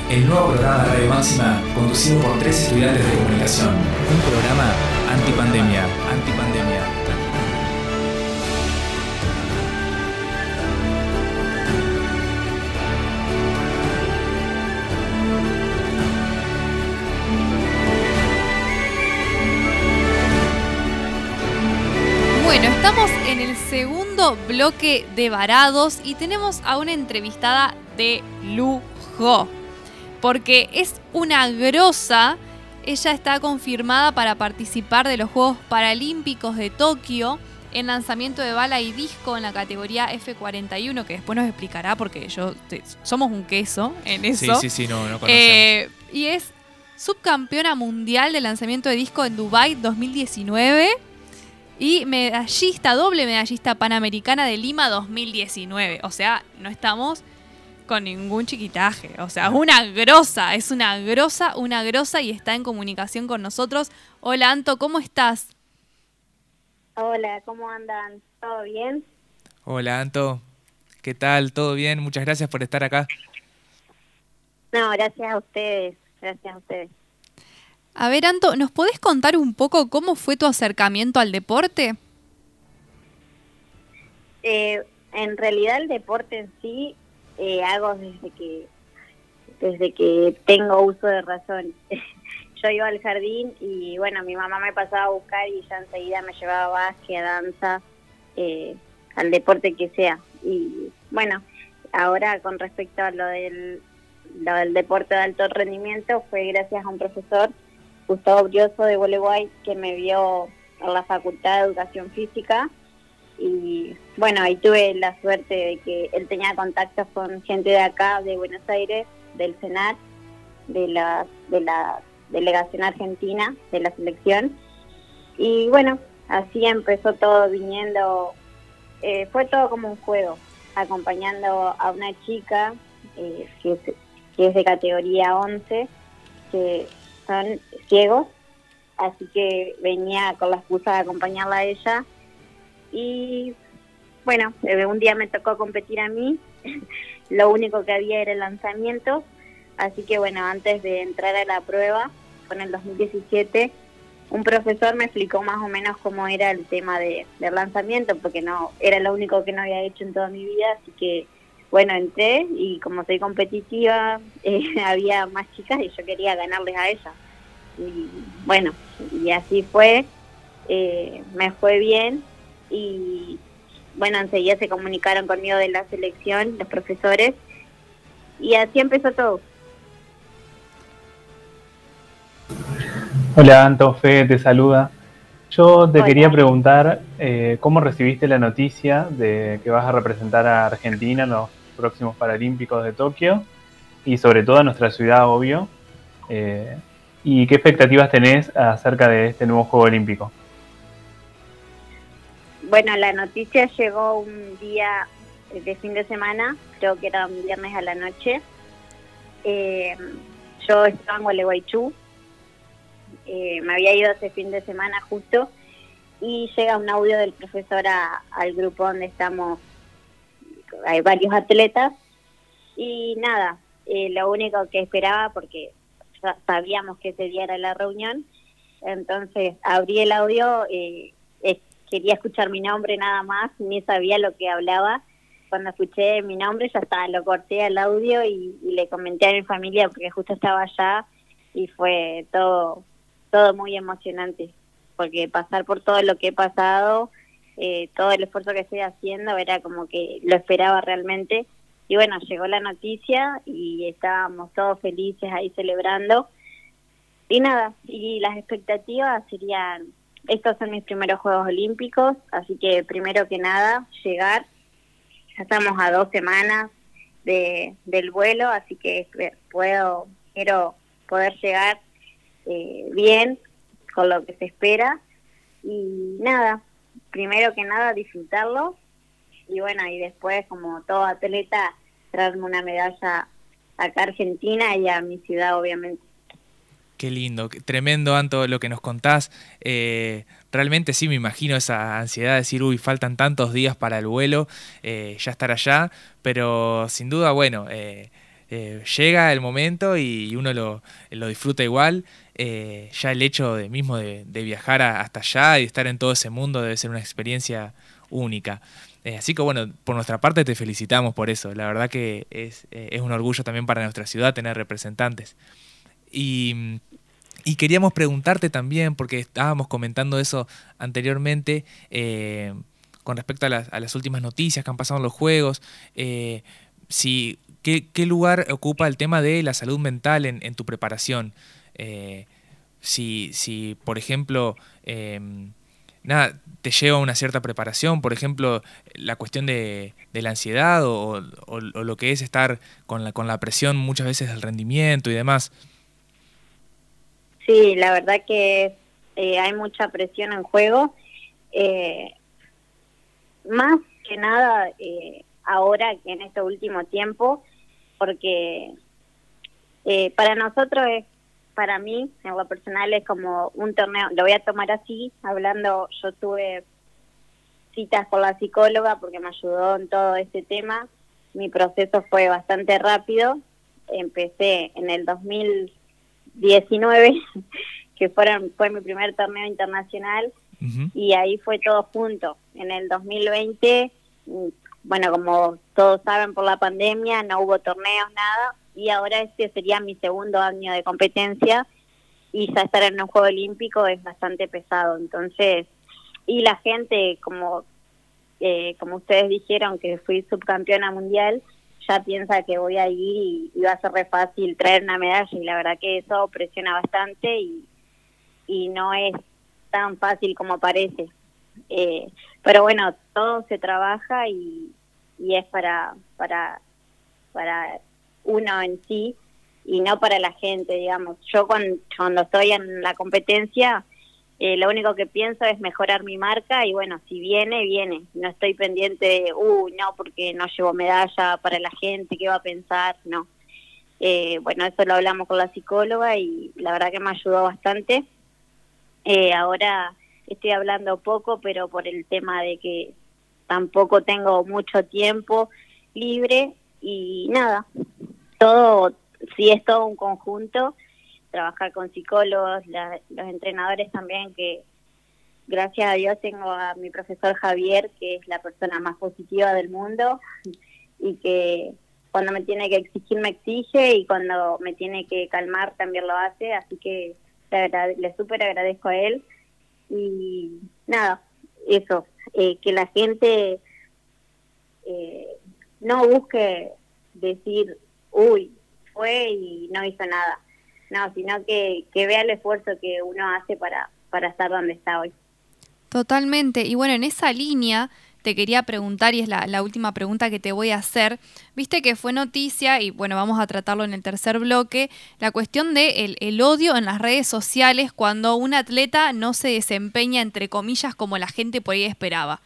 el nuevo programa de Radio Máxima conducido por tres estudiantes de comunicación. Un programa antipandemia. Antipandemia. Bueno, estamos en el segundo bloque de Varados y tenemos a una entrevistada de lujo. Porque es una grosa. Ella está confirmada para participar de los Juegos Paralímpicos de Tokio en lanzamiento de bala y disco en la categoría F41, que después nos explicará porque yo te- somos un queso en eso. Sí, sí, sí, no, no. Eh, y es subcampeona mundial de lanzamiento de disco en Dubai 2019 y medallista, doble medallista panamericana de Lima 2019. O sea, no estamos con ningún chiquitaje. O sea, una grosa, es una grosa, una grosa y está en comunicación con nosotros. Hola Anto, ¿cómo estás? Hola, ¿cómo andan? ¿Todo bien? Hola, Anto. ¿Qué tal? ¿Todo bien? Muchas gracias por estar acá. No, gracias a ustedes, gracias a ustedes. A ver, Anto, ¿nos podés contar un poco cómo fue tu acercamiento al deporte? Eh, en realidad el deporte en sí eh, hago desde que desde que tengo uso de razón. Yo iba al jardín y bueno, mi mamá me pasaba a buscar y ya enseguida me llevaba a básquet, a danza, eh, al deporte que sea. Y bueno, ahora con respecto a lo del, lo del deporte de alto rendimiento, fue gracias a un profesor, Gustavo Brioso de Gualeguay, que me vio en la Facultad de Educación Física y bueno, ahí tuve la suerte de que él tenía contactos con gente de acá, de Buenos Aires, del Senat, de la, de la delegación argentina, de la selección. Y bueno, así empezó todo viniendo, eh, fue todo como un juego, acompañando a una chica eh, que, es, que es de categoría 11, que son ciegos, así que venía con la excusa de acompañarla a ella y bueno, eh, un día me tocó competir a mí, lo único que había era el lanzamiento, así que bueno, antes de entrar a la prueba, en el 2017, un profesor me explicó más o menos cómo era el tema de, del lanzamiento, porque no era lo único que no había hecho en toda mi vida, así que bueno, entré y como soy competitiva, eh, había más chicas y yo quería ganarles a ellas. Y bueno, y así fue, eh, me fue bien y bueno, enseguida se comunicaron conmigo de la selección, los profesores, y así empezó todo. Hola Anto, Fe te saluda. Yo te Hola. quería preguntar eh, cómo recibiste la noticia de que vas a representar a Argentina en los próximos Paralímpicos de Tokio y sobre todo a nuestra ciudad, obvio. Eh, ¿Y qué expectativas tenés acerca de este nuevo Juego Olímpico? Bueno, la noticia llegó un día de fin de semana, creo que era un viernes a la noche. Eh, yo estaba en Gualeguaychú, eh, me había ido ese fin de semana justo, y llega un audio del profesor al grupo donde estamos, hay varios atletas, y nada, eh, lo único que esperaba, porque sabíamos que ese día era la reunión, entonces abrí el audio, eh, quería escuchar mi nombre nada más, ni sabía lo que hablaba. Cuando escuché mi nombre ya estaba, lo corté al audio y, le comenté a mi familia porque justo estaba allá y fue todo, todo muy emocionante, porque pasar por todo lo que he pasado, eh, todo el esfuerzo que estoy haciendo era como que lo esperaba realmente. Y bueno, llegó la noticia y estábamos todos felices ahí celebrando. Y nada, y las expectativas serían estos son mis primeros Juegos Olímpicos, así que primero que nada, llegar. Ya estamos a dos semanas de, del vuelo, así que puedo, quiero poder llegar eh, bien con lo que se espera. Y nada, primero que nada disfrutarlo y bueno, y después como todo atleta, traerme una medalla acá a Argentina y a mi ciudad obviamente. Qué lindo, tremendo, Anto, lo que nos contás. Eh, realmente sí me imagino esa ansiedad de decir, uy, faltan tantos días para el vuelo, eh, ya estar allá, pero sin duda, bueno, eh, llega el momento y uno lo, disfruta igual. ya el hecho de mismo de, viajar hasta allá y estar en todo ese mundo debe ser una experiencia única. así que bueno, por nuestra parte te felicitamos por eso. La verdad que es, es un orgullo también para nuestra ciudad tener representantes. Y, queríamos preguntarte también, porque estábamos comentando eso anteriormente, eh, con respecto a las, últimas noticias que han pasado en los juegos, eh, si, ¿qué, lugar ocupa el tema de la salud mental en, tu preparación? Eh, si, si, por ejemplo, em, nada, te lleva una cierta preparación, por ejemplo, la cuestión de, la ansiedad o, lo que es estar con la, con la presión muchas veces del rendimiento y demás. Sí, la verdad que eh, hay mucha presión en juego. Eh, más que nada eh, ahora que en este último tiempo, porque para nosotros es, para mí, en lo personal, es como un torneo, lo voy a tomar así, hablando, yo tuve citas con la psicóloga porque me ayudó en todo este tema. Mi proceso fue bastante rápido. Empecé en el 2000 19, que fueron, fue mi primer torneo internacional, y ahí fue todo junto. En el 2020, mm, bueno, como todos saben por la pandemia, no hubo torneos, nada, y ahora este sería mi segundo año de competencia, y ya estar en un Juego Olímpico es bastante pesado. Entonces, y la gente, como, eh, como ustedes dijeron, que fui subcampeona mundial, ya piensa que voy a ir y, va a ser re fácil traer una medalla y la verdad que eso presiona bastante y, y no es tan fácil como parece. Eh, pero bueno, todo se trabaja y, y es para, para, para uno en sí y no para la gente, digamos. Yo cuando, cuando estoy en la competencia eh, lo único que pienso es mejorar mi marca y bueno, si viene, viene. No estoy pendiente de, uh, no, porque no llevo medalla para la gente, ¿qué va a pensar? No. Eh, bueno, eso lo hablamos con la psicóloga y la verdad que me ayudó bastante. Eh, ahora estoy hablando poco, pero por el tema de que tampoco tengo mucho tiempo libre y nada, todo, si es todo un conjunto, trabajar con psicólogos, los entrenadores también, que gracias a Dios tengo a mi profesor Javier, que es la persona más positiva del mundo y que cuando me tiene que exigir me exige y cuando me tiene que calmar también lo hace, así que le, le súper agradezco a él. Y nada, eso, eh, que la gente eh, no busque decir, uy, fue y no hizo nada no, sino que, vea el esfuerzo que uno hace para, para estar donde está hoy. Totalmente. Y bueno, en esa línea te quería preguntar, y es la, última pregunta que te voy a hacer. Viste que fue noticia, y bueno, vamos a tratarlo en el tercer bloque, la cuestión de el, el, odio en las redes sociales cuando un atleta no se desempeña, entre comillas, como la gente por ahí esperaba.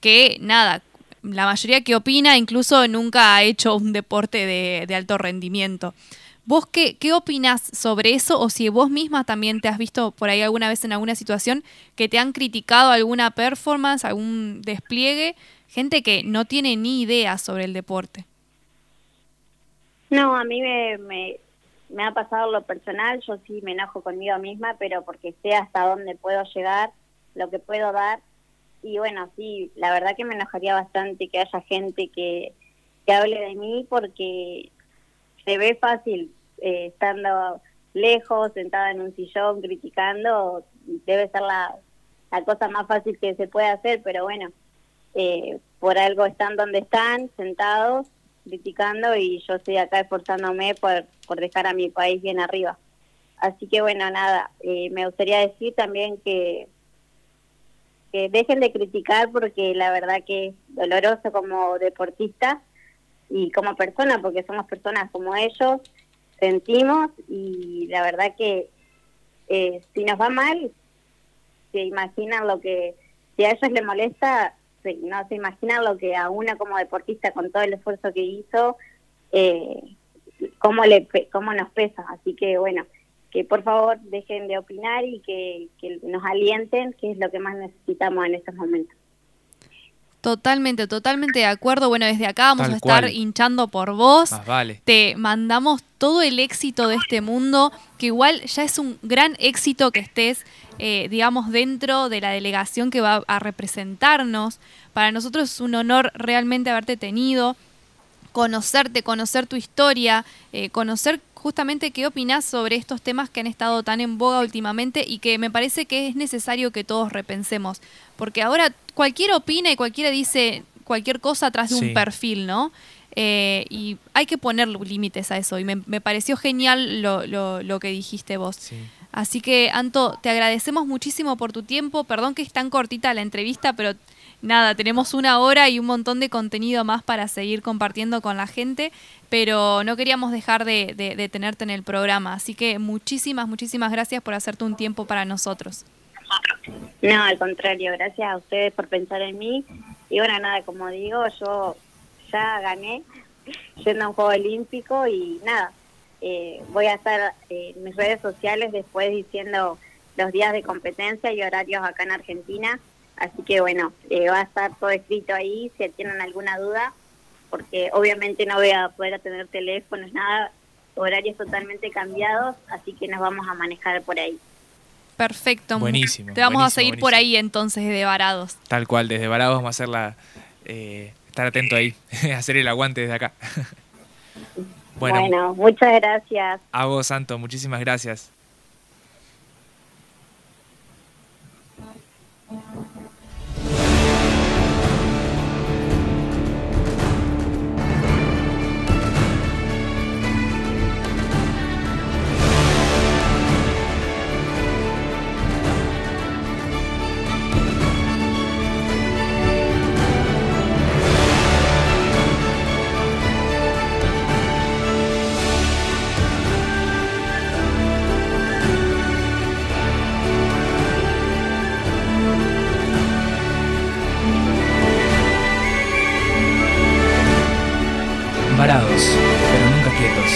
Que nada, la mayoría que opina incluso nunca ha hecho un deporte de, de alto rendimiento. ¿Vos qué, qué opinás sobre eso? O si vos misma también te has visto por ahí alguna vez en alguna situación que te han criticado alguna performance, algún despliegue, gente que no tiene ni idea sobre el deporte. No, a mí me, me, me ha pasado lo personal, yo sí me enojo conmigo misma, pero porque sé hasta dónde puedo llegar, lo que puedo dar. Y bueno, sí, la verdad que me enojaría bastante que haya gente que, que hable de mí porque se ve fácil eh, estando lejos, sentada en un sillón, criticando, debe ser la, la cosa más fácil que se puede hacer, pero bueno, eh, por algo están donde están, sentados, criticando, y yo estoy acá esforzándome por, por dejar a mi país bien arriba. Así que bueno, nada, eh, me gustaría decir también que, que dejen de criticar porque la verdad que es doloroso como deportista y como persona, porque somos personas como ellos, sentimos y la verdad que eh, si nos va mal, se imaginan lo que, si a ellos les molesta, no se imaginan lo que a una como deportista con todo el esfuerzo que hizo, eh, cómo, le, cómo nos pesa. Así que bueno, que por favor dejen de opinar y que nos alienten, que es lo que más necesitamos en estos momentos. Totalmente, totalmente de acuerdo. Bueno, desde acá vamos a estar hinchando por vos. vale. Te mandamos todo el éxito de este mundo, que igual ya es un gran éxito que estés, eh, digamos, dentro de la delegación que va a representarnos. Para nosotros es un honor realmente haberte tenido, conocerte, conocer tu historia, eh, conocer justamente qué opinas sobre estos temas que han estado tan en boga últimamente y que me parece que es necesario que todos repensemos. Porque ahora cualquiera opina y cualquiera dice cualquier cosa atrás de un perfil, ¿no? Eh, y hay que poner límites a eso. Y me, pareció genial lo, lo, lo, que dijiste vos. Así que, Anto, te agradecemos muchísimo por tu tiempo. Perdón que es tan cortita la entrevista, pero nada, tenemos una hora y un montón de contenido más para seguir compartiendo con la gente, pero no queríamos dejar de, tenerte en el programa. Así que muchísimas, muchísimas gracias por hacerte un tiempo para nosotros. No, al contrario, gracias a ustedes por pensar en mí. Y bueno, nada, como digo, yo ya gané yendo a un juego olímpico y nada, eh, voy a estar en mis redes sociales después diciendo los días de competencia y horarios acá en Argentina Así que bueno, eh, va a estar todo escrito ahí si tienen alguna duda, porque obviamente no voy a poder tener teléfonos, nada, horarios totalmente cambiados, así que nos vamos a manejar por ahí. Perfecto. Buenísimo. Te vamos a seguir por ahí entonces desde Varados. Tal cual, desde Varados vamos a hacer la, eh, estar atento ahí, hacer el aguante desde acá. bueno, bueno, muchas gracias. A vos, Santo, muchísimas gracias. Pero nunca quietos.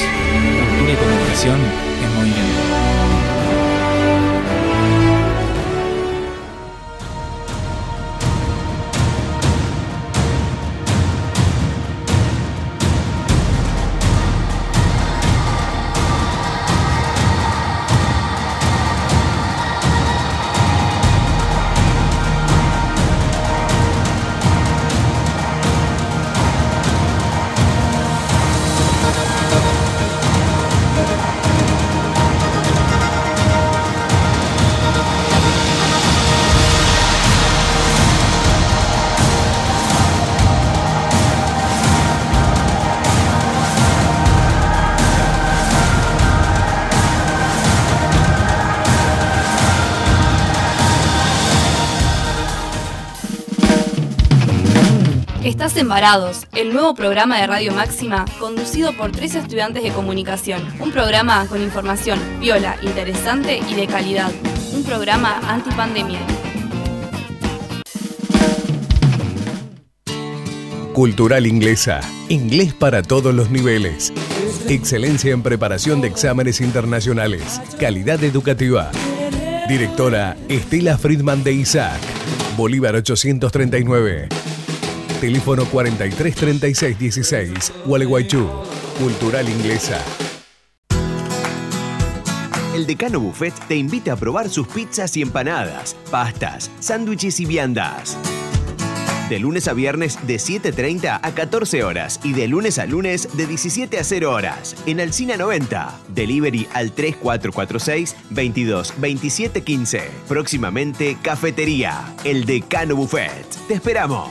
Cultura y comunicación Estás Embarados, el nuevo programa de Radio Máxima conducido por tres estudiantes de comunicación. Un programa con información viola, interesante y de calidad. Un programa antipandemia. Cultural Inglesa. Inglés para todos los niveles. Excelencia en preparación de exámenes internacionales. Calidad educativa. Directora Estela Friedman de Isaac. Bolívar 839. Teléfono 433616. Gualeguaychú. Cultural Inglesa. El Decano Buffet te invita a probar sus pizzas y empanadas, pastas, sándwiches y viandas. De lunes a viernes de 7.30 a 14 horas y de lunes a lunes de 17 a 0 horas. En Alcina 90. Delivery al 3446 22 27 15. Próximamente Cafetería. El Decano Buffet. Te esperamos.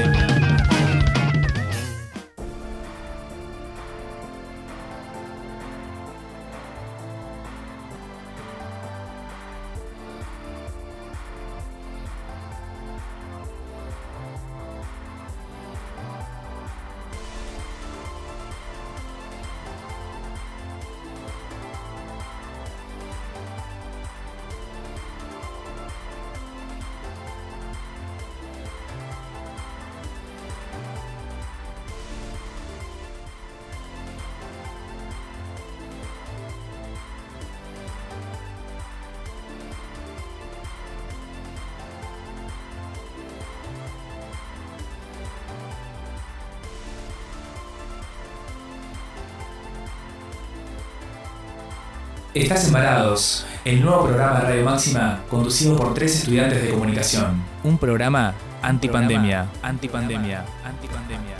Estás embarados, el nuevo programa de Radio Máxima conducido por tres estudiantes de comunicación. Un programa antipandemia. Antipandemia. Antipandemia.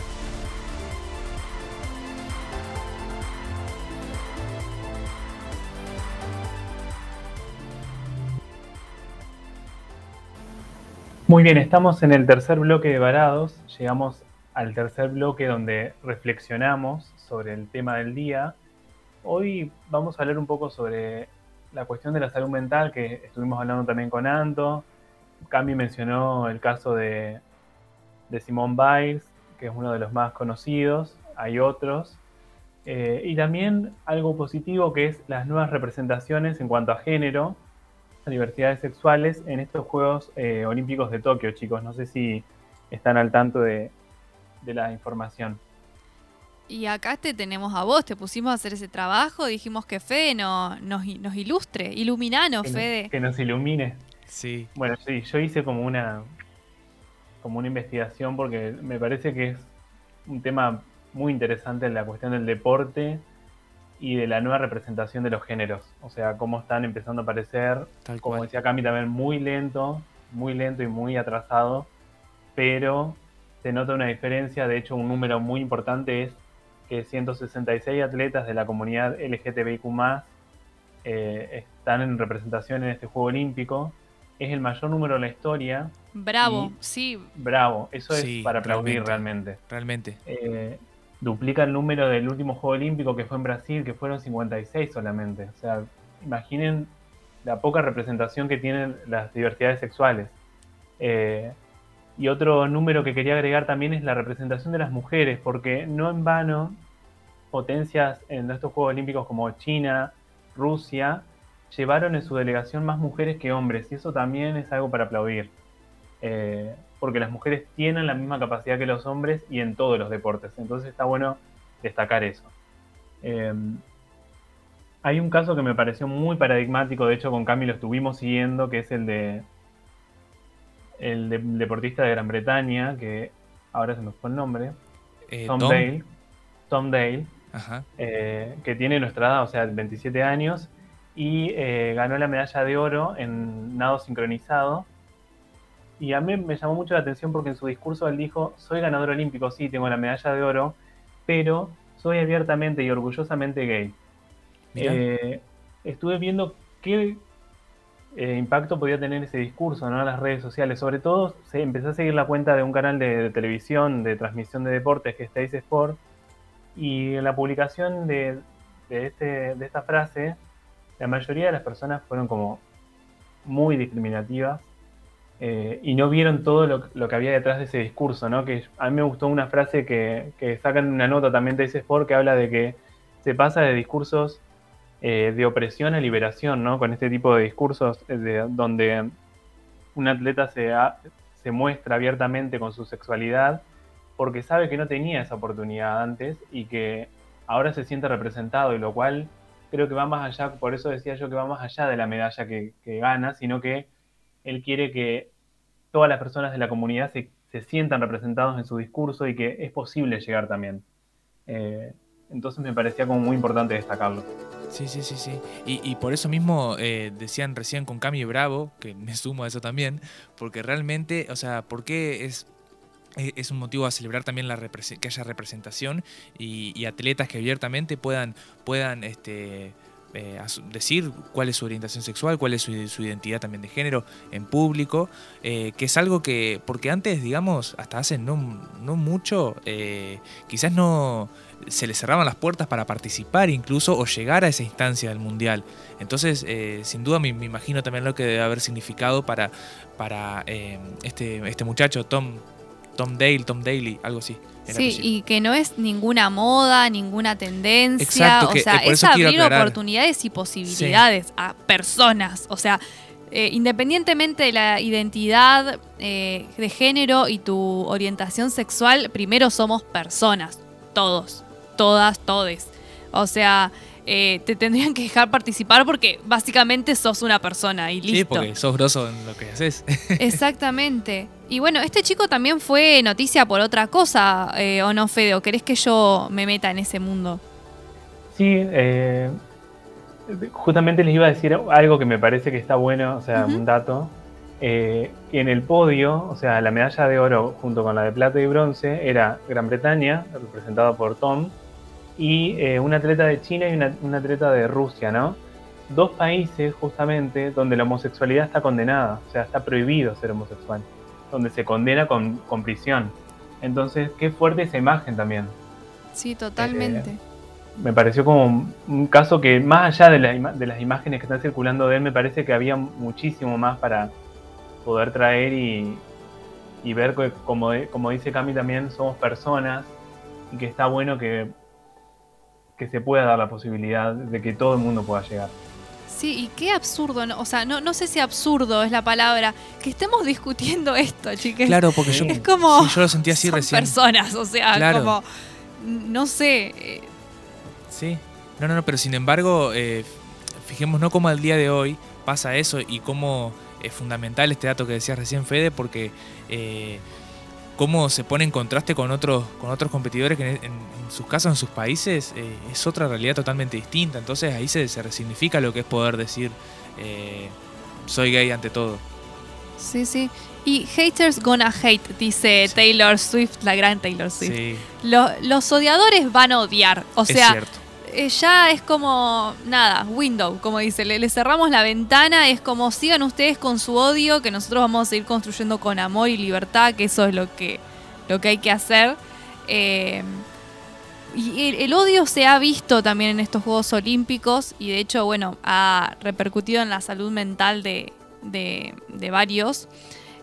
Muy bien, estamos en el tercer bloque de Varados. Llegamos al tercer bloque donde reflexionamos sobre el tema del día. Hoy vamos a hablar un poco sobre la cuestión de la salud mental que estuvimos hablando también con Anto. Cami mencionó el caso de, de Simone Biles, que es uno de los más conocidos. Hay otros. Eh, y también algo positivo que es las nuevas representaciones en cuanto a género, a diversidades sexuales en estos Juegos eh, Olímpicos de Tokio, chicos. No sé si están al tanto de, de la información. Y acá te tenemos a vos, te pusimos a hacer ese trabajo, dijimos que Fede no, nos, nos ilustre, iluminanos, que, Fede. Que nos ilumine. Sí. Bueno, sí, yo hice como una como una investigación porque me parece que es un tema muy interesante en la cuestión del deporte y de la nueva representación de los géneros. O sea, cómo están empezando a aparecer, Tal como cual. decía Cami, también muy lento, muy lento y muy atrasado, pero se nota una diferencia. De hecho, un número muy importante es que 166 atletas de la comunidad LGTBIQ eh, están en representación en este Juego Olímpico. Es el mayor número de la historia. Bravo, sí. Bravo, eso es para aplaudir realmente. realmente. Realmente. Eh, duplica el número del último Juego Olímpico que fue en Brasil, que fueron 56 solamente. O sea, imaginen la poca representación que tienen las diversidades sexuales. Eh, y otro número que quería agregar también es la representación de las mujeres, porque no en vano potencias en estos Juegos Olímpicos como China, Rusia, llevaron en su delegación más mujeres que hombres, y eso también es algo para aplaudir. Eh, porque las mujeres tienen la misma capacidad que los hombres y en todos los deportes, entonces está bueno destacar eso. Eh, hay un caso que me pareció muy paradigmático, de hecho con Cami lo estuvimos siguiendo, que es el de el de- deportista de Gran Bretaña, que ahora se me fue el nombre, Eh, Tom, Tom. Dale, Tom Dale, Ajá. eh, que tiene nuestra edad, o sea, 27 años, y eh, ganó la medalla de oro en nado sincronizado. Y a mí me llamó mucho la atención porque en su discurso él dijo, soy ganador olímpico, sí, tengo la medalla de oro, pero soy abiertamente y orgullosamente gay. Eh, estuve viendo qué, eh, impacto podía tener ese discurso ¿no? las redes sociales. Sobre todo, se, empecé a seguir la cuenta de un canal de, televisión de transmisión de deportes que es Teis Sport. Y en la publicación de, este, de esta frase, la mayoría de las personas fueron como muy discriminativas eh, y no vieron todo lo, lo, que había detrás de ese discurso, ¿no? Que a mí me gustó una frase que, que sacan una nota también de ese Sport que habla de que se pasa de discursos eh, de opresión a liberación, ¿no? Con este tipo de discursos eh, de, donde un atleta se, ha, se muestra abiertamente con su sexualidad porque sabe que no tenía esa oportunidad antes y que ahora se siente representado y lo cual creo que va más allá, por eso decía yo que va más allá de la medalla que, que gana, sino que él quiere que todas las personas de la comunidad se, se, sientan representados en su discurso y que es posible llegar también. Eh, entonces me parecía como muy importante destacarlo. Sí, sí, sí, sí. Y, y por eso mismo eh, decían recién con Cami Bravo, que me sumo a eso también, porque realmente, o sea, ¿por qué es es un motivo a celebrar también la que haya representación y, atletas que abiertamente puedan, puedan este, eh, decir cuál es su orientación sexual, cuál es su, identidad también de género en público, eh, que es algo que, porque antes, digamos, hasta hace no, no mucho, quizás no se les cerraban las puertas para participar incluso o llegar a esa instancia del mundial. Entonces, sin duda me, me, imagino también lo que debe haber significado para, para este, este muchacho, Tom, Tom Dale, Tom Daly, algo así. Sí, y que no es ninguna moda, ninguna tendencia. Exacto, que, o sea, es abrir oportunidades y posibilidades sí. a personas. O sea, eh, independientemente de la identidad eh, de género y tu orientación sexual, primero somos personas. Todos, todas, todes. O sea, eh, te tendrían que dejar participar porque básicamente sos una persona y listo. Sí, porque sos grosso en lo que haces. Exactamente. Y bueno, este chico también fue noticia por otra cosa, eh, ¿o no, Fede? ¿O querés que yo me meta en ese mundo? Sí, eh, justamente les iba a decir algo que me parece que está bueno, o sea, uh -huh. un dato. Eh, en el podio, o sea, la medalla de oro junto con la de plata y bronce era Gran Bretaña, representada por Tom, y eh, un atleta de China y una, un atleta de Rusia, ¿no? Dos países justamente donde la homosexualidad está condenada, o sea, está prohibido ser homosexual, donde se condena con, con prisión. Entonces, qué fuerte esa imagen también. Sí, totalmente. Eh, me pareció como un caso que más allá de, la, de, las imágenes que están circulando de él, me parece que había muchísimo más para poder traer y, y ver que, como, como dice Cami también, somos personas y que está bueno que que se pueda dar la posibilidad de que todo el mundo pueda llegar. Sí, y qué absurdo, ¿no? o sea, no, no sé si absurdo es la palabra, que estemos discutiendo esto, chicas. Claro, porque yo, es como, sí, yo lo sentí así son recién. personas, o sea, claro. como, no sé. eh, Sí, no, no, no, pero sin embargo, eh, fijémonos cómo al día de hoy pasa eso y cómo es fundamental este dato que decías recién, Fede, porque eh, cómo se pone en contraste con otros, con otros competidores que en, en, en sus casas, en sus países, eh, es otra realidad totalmente distinta. Entonces ahí se, se resignifica lo que es poder decir eh, soy gay ante todo. Sí, sí. Y haters gonna hate, dice sí. Taylor Swift, la gran Taylor Swift. Sí. Lo, los odiadores van a odiar. O sea, es cierto. Eh, ya es como, nada, window, como dice, le, cerramos la ventana, es como sigan ustedes con su odio, que nosotros vamos a seguir construyendo con amor y libertad, que eso es lo que, lo que hay que hacer. Eh, y el, el, odio se ha visto también en estos Juegos Olímpicos y de hecho, bueno, ha repercutido en la salud mental de, de, de varios.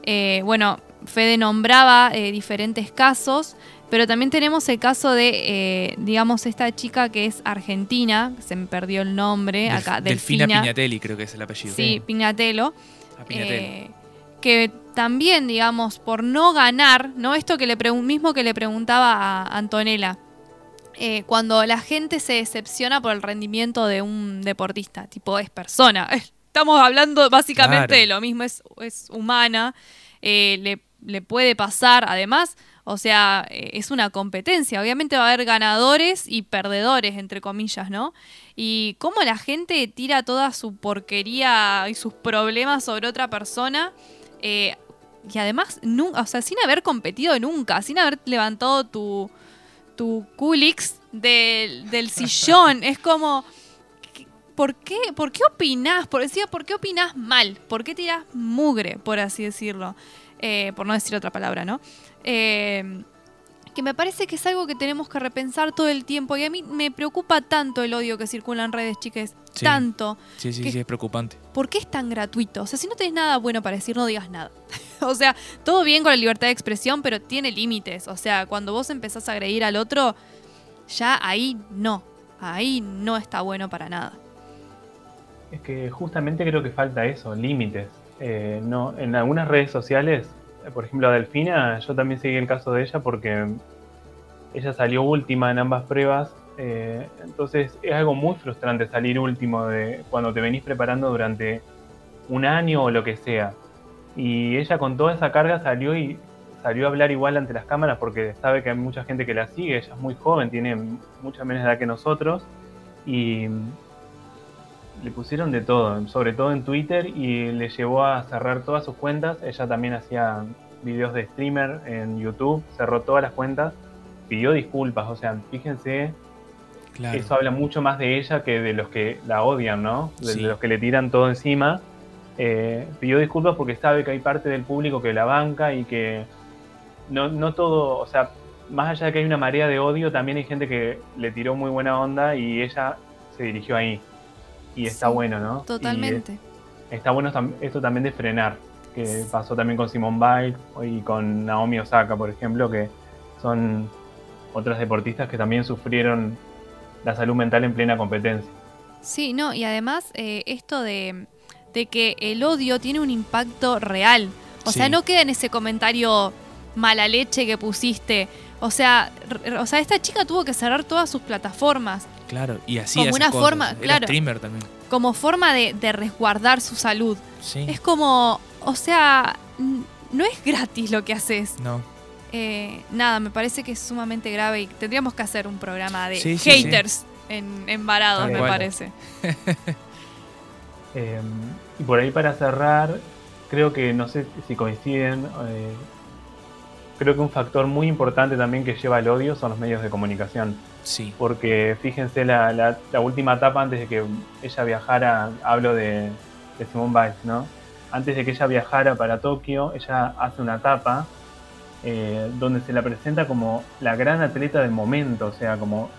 Eh, bueno, Fede nombraba eh, diferentes casos, pero también tenemos el caso de, eh, digamos, esta chica que es argentina, se me perdió el nombre acá, Delfina, Delfina Pignatelli creo que es el apellido. Sí. Pignatello. Ah, eh, que también, digamos, por no ganar, ¿no? Esto que le mismo que le preguntaba a Antonella, eh, cuando la gente se decepciona por el rendimiento de un deportista, tipo, es persona. Estamos hablando básicamente claro. de lo mismo, es, es humana, eh, le, le puede pasar, además o sea, eh, es una competencia. Obviamente va a haber ganadores y perdedores, entre comillas, ¿no? Y cómo la gente tira toda su porquería y sus problemas sobre otra persona. Eh, y además, o sea, sin haber competido nunca, sin haber levantado tu, tu culix del, del sillón. es como ¿por qué, ¿por qué opinás? Por, decía, ¿por qué opinás mal? ¿Por qué tirás mugre, por así decirlo? Eh, por no decir otra palabra, ¿no? Eh, que me parece que es algo que tenemos que repensar todo el tiempo. Y a mí me preocupa tanto el odio que circula en redes, chicas. Sí. Tanto. Sí, sí, que- sí, es preocupante. ¿Por qué es tan gratuito? O sea, si no tenés nada bueno para decir, no digas nada. o sea, todo bien con la libertad de expresión, pero tiene límites. O sea, cuando vos empezás a agredir al otro, ya ahí no. Ahí no está bueno para nada. Es que justamente creo que falta eso, límites. Eh, no, en algunas redes sociales, por ejemplo a Delfina, yo también seguí el caso de ella porque ella salió última en ambas pruebas. eh, entonces es algo muy frustrante salir último de cuando te venís preparando durante un año o lo que sea. Y ella con toda esa carga salió y salió a hablar igual ante las cámaras porque sabe que hay mucha gente que la sigue, ella es muy joven, tiene mucha menos edad que nosotros y le pusieron de todo, sobre todo en Twitter y le llevó a cerrar todas sus cuentas. Ella también hacía videos de streamer en YouTube, cerró todas las cuentas, pidió disculpas, o sea, fíjense, Claro. eso habla mucho más de ella que de los que la odian, ¿no? De, Sí. de los que le tiran todo encima. Eh, pidió disculpas porque sabe que hay parte del público que la banca y que no, no todo, o sea, más allá de que hay una marea de odio, también hay gente que le tiró muy buena onda y ella se dirigió ahí. Y está Sí, bueno, ¿no? Totalmente. Y está bueno esto también de frenar, que pasó también con Simone Biles y con Naomi Osaka, por ejemplo, que son otras deportistas que también sufrieron la salud mental en plena competencia. Sí, no, y además eh, esto de, de que el odio tiene un impacto real. O sea, no queda en ese comentario mala leche que pusiste. O sea, o sea, esta chica tuvo que cerrar todas sus plataformas Claro, y así Como una cosas. forma, Era claro. streamer también. como forma de, de resguardar su salud. Sí. Es como, o sea, no es gratis lo que haces. No. Eh, nada, me parece que es sumamente grave y tendríamos que hacer un programa de Sí, sí, haters En, en varados, me parece. Eh, y por ahí para cerrar, creo que no sé si coinciden, eh, creo que un factor muy importante también que lleva al odio son los medios de comunicación. Sí. Porque fíjense la, la- última etapa antes de que ella viajara, hablo de, de Simone Biles, ¿no? Antes de que ella viajara para Tokio, ella hace una etapa eh, donde se la presenta como la gran atleta del momento, o sea, como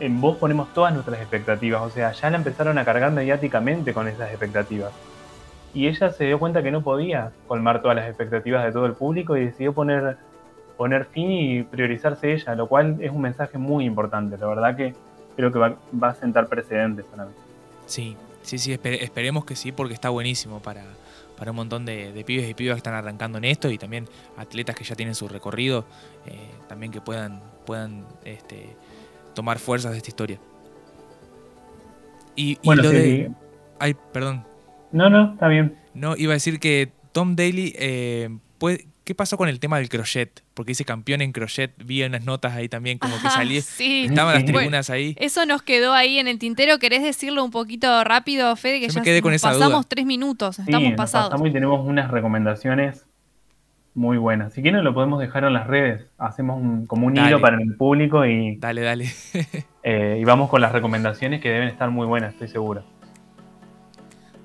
en vos ponemos todas nuestras expectativas, o sea, ya la empezaron a cargar mediáticamente con esas expectativas. Y ella se dio cuenta que no podía colmar todas las expectativas de todo el público y decidió poner, poner fin y priorizarse ella, lo cual es un mensaje muy importante, la verdad que creo que va, va a sentar precedentes para mí. Sí, sí, sí, espe- esperemos que sí, porque está buenísimo para, para un montón de, de pibes y pibas que están arrancando en esto y también atletas que ya tienen su recorrido, eh, también que puedan, puedan este, tomar fuerzas de esta historia. Y, y Bueno, lo sí, de... Ay, perdón. No, no, está bien. No, iba a decir que Tom Daly, eh, puede- ¿qué pasó con el tema del crochet? Porque dice campeón en crochet, vi unas notas ahí también como que sí. estaban las Sí. tribunas ahí. Eso nos quedó ahí en el tintero. ¿Querés decirlo un poquito rápido, Fede? Que Yo ya me quedé con esa pasamos duda. tres minutos, Sí, estamos nos pasados. pasamos y tenemos unas recomendaciones muy buenas. Si quieren lo podemos dejar en las redes, hacemos un- como un Dale. hilo para el público y, Dale, dale. eh, y vamos con las recomendaciones que deben estar muy buenas, estoy seguro.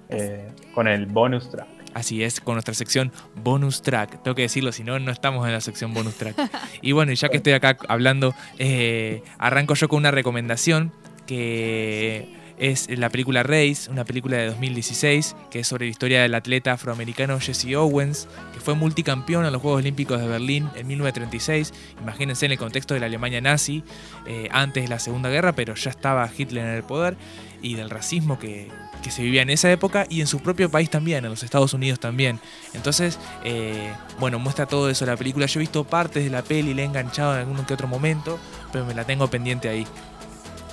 Eh, con el bonus track. Así es, con nuestra sección bonus track. Tengo que decirlo, si no, no estamos en la sección bonus track. Y bueno, ya que estoy acá hablando, eh, arranco yo con una recomendación que es la película Race, una película de 2016, que es sobre la historia del atleta afroamericano Jesse Owens, que fue multicampeón en los Juegos Olímpicos de Berlín en 1936. Imagínense en el contexto de la Alemania nazi, eh, antes de la Segunda Guerra, pero ya estaba Hitler en el poder, y del racismo que, que se vivía en esa época y en su propio país también, en los Estados Unidos también. Entonces, eh, bueno, muestra todo eso la película. Yo he visto partes de la peli, le he enganchado en algún que otro momento, pero me la tengo pendiente ahí.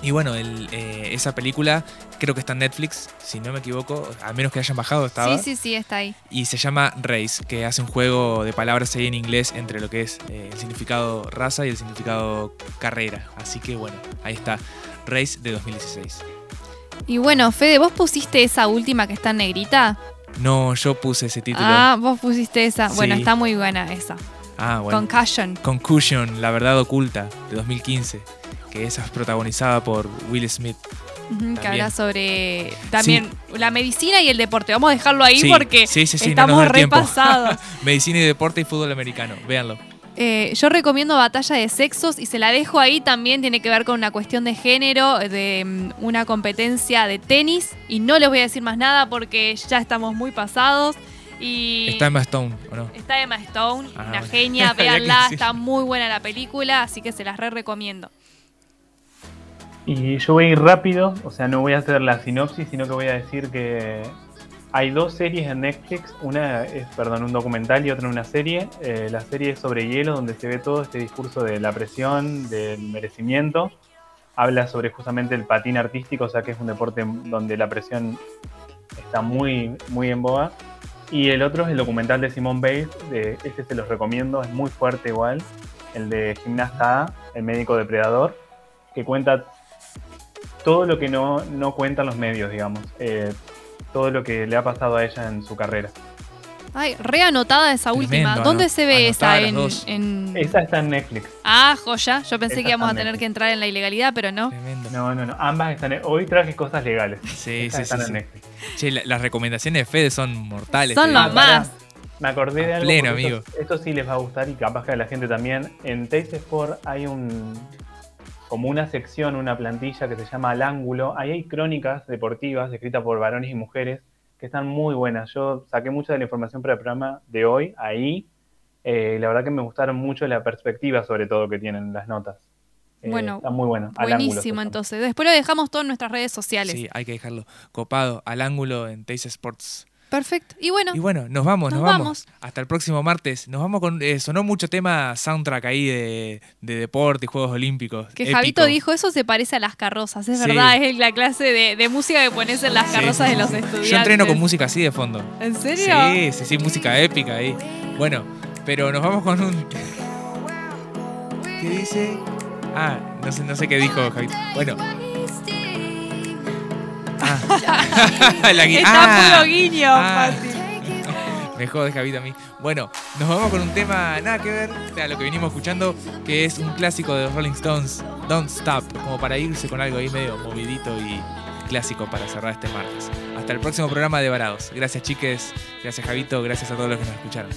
Y bueno, el, eh, esa película creo que está en Netflix, si no me equivoco, al menos que hayan bajado estaba. Sí, sí, sí, está ahí. Y se llama Race, que hace un juego de palabras ahí en inglés entre lo que es eh, el significado raza y el significado carrera. Así que bueno, ahí está, Race de 2016. Y bueno, Fede, ¿vos pusiste esa última que está en negrita? No, yo puse ese título. Ah, vos pusiste esa. Bueno, está muy buena esa. Ah, bueno. Concussion. Concussion, la verdad oculta, de 2015, que esa es protagonizada por Will Smith. Que habla sobre también la medicina y el deporte. Vamos a dejarlo ahí Sí, porque sí, no estamos tiempo. repasados. Medicina y deporte y fútbol americano. Véanlo. Eh, yo recomiendo Batalla de Sexos y se la dejo ahí también. Tiene que ver con una cuestión de género, de mm, una competencia de tenis. Y no les voy a decir más nada porque ya estamos muy pasados. Y Está Emma Stone, ¿o no? está Emma Stone, Ah, una bueno. genia, véanla, está muy buena la película, así que se las re recomiendo. Y yo voy a ir rápido, o sea, no voy a hacer la sinopsis, sino que voy a decir que hay dos series en Netflix, una es, perdón, un documental y otra una serie. Eh, la serie es sobre hielo, donde se ve todo este discurso de la presión, del merecimiento. Habla sobre justamente el patín artístico, o sea, que es un deporte donde la presión está muy, muy en boga. Y el otro es el documental de Simone Bales, de, este se los recomiendo, es muy fuerte igual, el de Gimnasta el médico depredador, que cuenta todo lo que no, no cuentan los medios, digamos. Eh, todo lo que le ha pasado a ella en su carrera. Ay, re anotada esa última. ¿Dónde ano- se ve esa? En, las Esa está en Netflix. Ah, joya. Yo pensé Esa que íbamos a tener Netflix. que entrar en la ilegalidad, pero no. Tremendo. No, no, no. Ambas están en... Hoy traje cosas legales. Sí, Estas sí, están sí, en sí. Netflix. Che, la- las recomendaciones de Fede son mortales. Son te los digo. más. Me acordé de algo. pleno, amigo. Esto, esto sí les va a gustar y capaz que a la gente también. En Taste Sport hay un como una sección, una plantilla que se llama Al Ángulo. Ahí hay crónicas deportivas escritas por varones y mujeres que están muy buenas. Yo saqué mucha de la información para el programa de hoy ahí. Eh, y la verdad que me gustaron mucho la perspectiva, sobre todo, que tienen las notas. Eh, Bueno, está muy bueno. Al Ángulo se Buenísimo, entonces. Después lo dejamos todo en nuestras redes sociales. Sí, hay que dejarlo copado al ángulo en Taste Sports. Perfecto. Y bueno, Y bueno, nos vamos, nos, Nos vamos. vamos. Hasta el próximo martes. Nos vamos con. eh, sonó mucho tema soundtrack ahí de, de deporte y Juegos Olímpicos. que Épico. Javito dijo eso se parece a las carrozas. Es Sí. verdad, es la clase de, de música que pones en las carrozas sí, de los estudiantes. Yo entreno con música así de fondo. ¿En serio? Sí, sí, sí, música épica ahí. Bueno, pero nos vamos con un. ¿Qué dice? Ah, no sé, no sé qué dijo Javito. Bueno. Ah. La gui- Está ah. puro guiño, Ah. Me jode Javito a mí. Bueno, nos vamos con un tema nada que ver a lo que venimos escuchando, que es un clásico de los Rolling Stones, Don't Stop, como para irse con algo ahí medio movidito y clásico para cerrar este martes. Hasta el próximo programa de Varados. Gracias chiques, gracias Javito, gracias a todos los que nos escucharon.